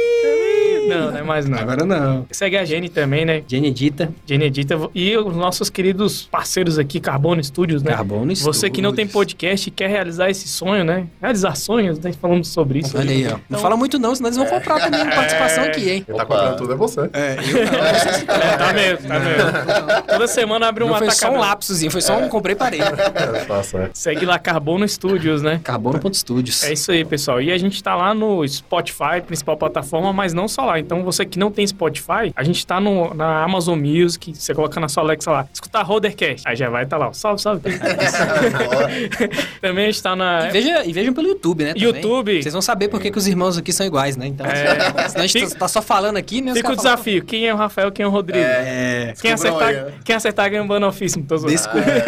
Não, não é mais não. Agora não. Segue a Jenny também, né? Jenny Edita, Jenny Edita. E os nossos queridos parceiros aqui, Carbono Studios, né? Carbono Você que não tem Studios. podcast e quer realizar esse sonho, né? Realizar sonhos, né? Falamos sobre isso. Olha aí, ó. Não Então- fala muito não, senão eles vão comprar também participação aqui, hein? Quem tá comprando tudo é você. É, eu não. Que É, tá mesmo, tá mesmo. Toda semana abre Não uma foi só um atacada. lapsozinho, foi só um comprei parei. É, certo. Segue lá Carbono Studios, né? Carbono.studios. É isso aí, pessoal. E a gente tá lá no Spotify, principal plataforma, mas não só lá. Então, você que não tem Spotify, a gente tá no, na Amazon Music. Você coloca na sua Alexa lá, escutar Rodercast. Aí já vai estar tá lá. ó. Salve, salve. Também a gente tá na. E, veja, e vejam pelo YouTube, né? também. YouTube. Vocês vão saber por que, que os irmãos aqui são iguais, né? Então, É. senão a gente Fica- tá só falando aqui, né? Fica o falam, desafio. Quem é o Rafael, quem é o Rodrigo? É. Quem acertar, aí, né? quem acertar ganha um. Tô zoando. Descubra.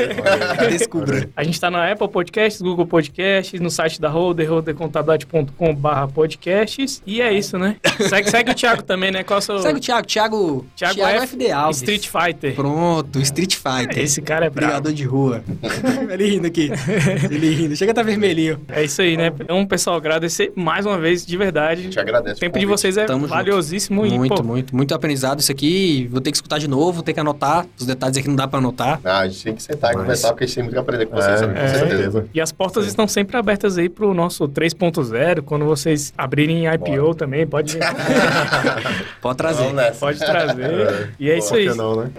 Descubra. A gente tá na Apple Podcasts, Google Podcasts, no site da Roder, rodercontabilidade.com.br podcasts. E é isso, né? Segue, segue o Thiago também, né? Qual é seu... Segue o Thiago. Thiago, Thiago Thiago F. FD Alves. Street Fighter. Pronto, Street Fighter. Esse cara é brabo. Brigador de rua. Ele rindo aqui. Ele rindo. Chega a tá vermelhinho. É isso aí, né? Então, pessoal, agradecer mais uma vez, de verdade. gente agradece. O tempo de vocês é Tamo junto. valiosíssimo e, Muito, pô, muito. Muito aprendizado isso aqui. Vou ter que escutar de novo, vou ter que anotar. Os detalhes aqui não dá pra anotar. Ah, a gente tem que sentar e Mas- conversar, porque a gente tem muito que aprender com vocês, É, né? é. com certeza. certeza. E as portas estão sempre abertas aí pro nosso 3.0. Quando vocês abrirem IPO também, pode, Pode trazer. Pode trazer. E é isso Por aí. não, né?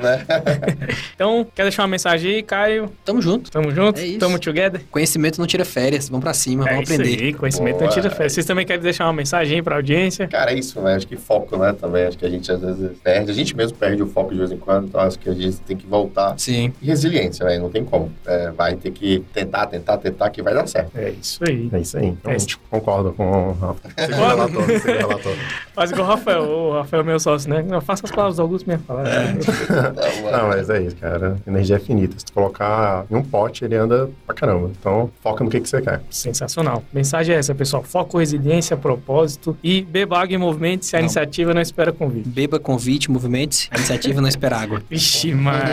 Então, quer deixar uma mensagem aí, Caio? Tamo junto. Tamo junto? É isso. Tamo together? Conhecimento não tira férias. Vamos pra cima, é vamos isso aprender. aí, conhecimento Boa. não tira fé. Vocês também querem deixar uma mensagem aí pra audiência? Cara, é isso, né? Acho que foco, né? Também. Acho que a gente às vezes perde. A gente mesmo perde o foco de vez em quando, então acho que a gente tem que voltar. Sim. E resiliência, né? Não tem como. É, vai ter que tentar, tentar, tentar, que vai dar certo. É isso aí. É isso aí. Então, É a gente concorda com o Rafa. Segundo relator, segundo relator. Faz igual o Rafael. O Rafael é meu sócio, né? Não, faça as palavras do Augusto minha palavra. Não, mas é isso, cara. Energia é finita. Se tu colocar em um pote, ele anda pra caramba. Então, foca no que, que você quer. Sensacional. Mensagem é essa, pessoal. Foco, resiliência, propósito e beba água e movimente-se. A Não. iniciativa não espera convite. Beba, convite, movimentos. A iniciativa não espera água. Vixe, Maria.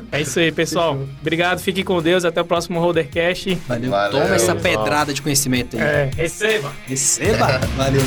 É isso aí, pessoal. Obrigado, fique com Deus. Até o próximo Rodercast. Valeu. Valeu, Toma essa pedrada de conhecimento aí. É, receba! Receba. Valeu.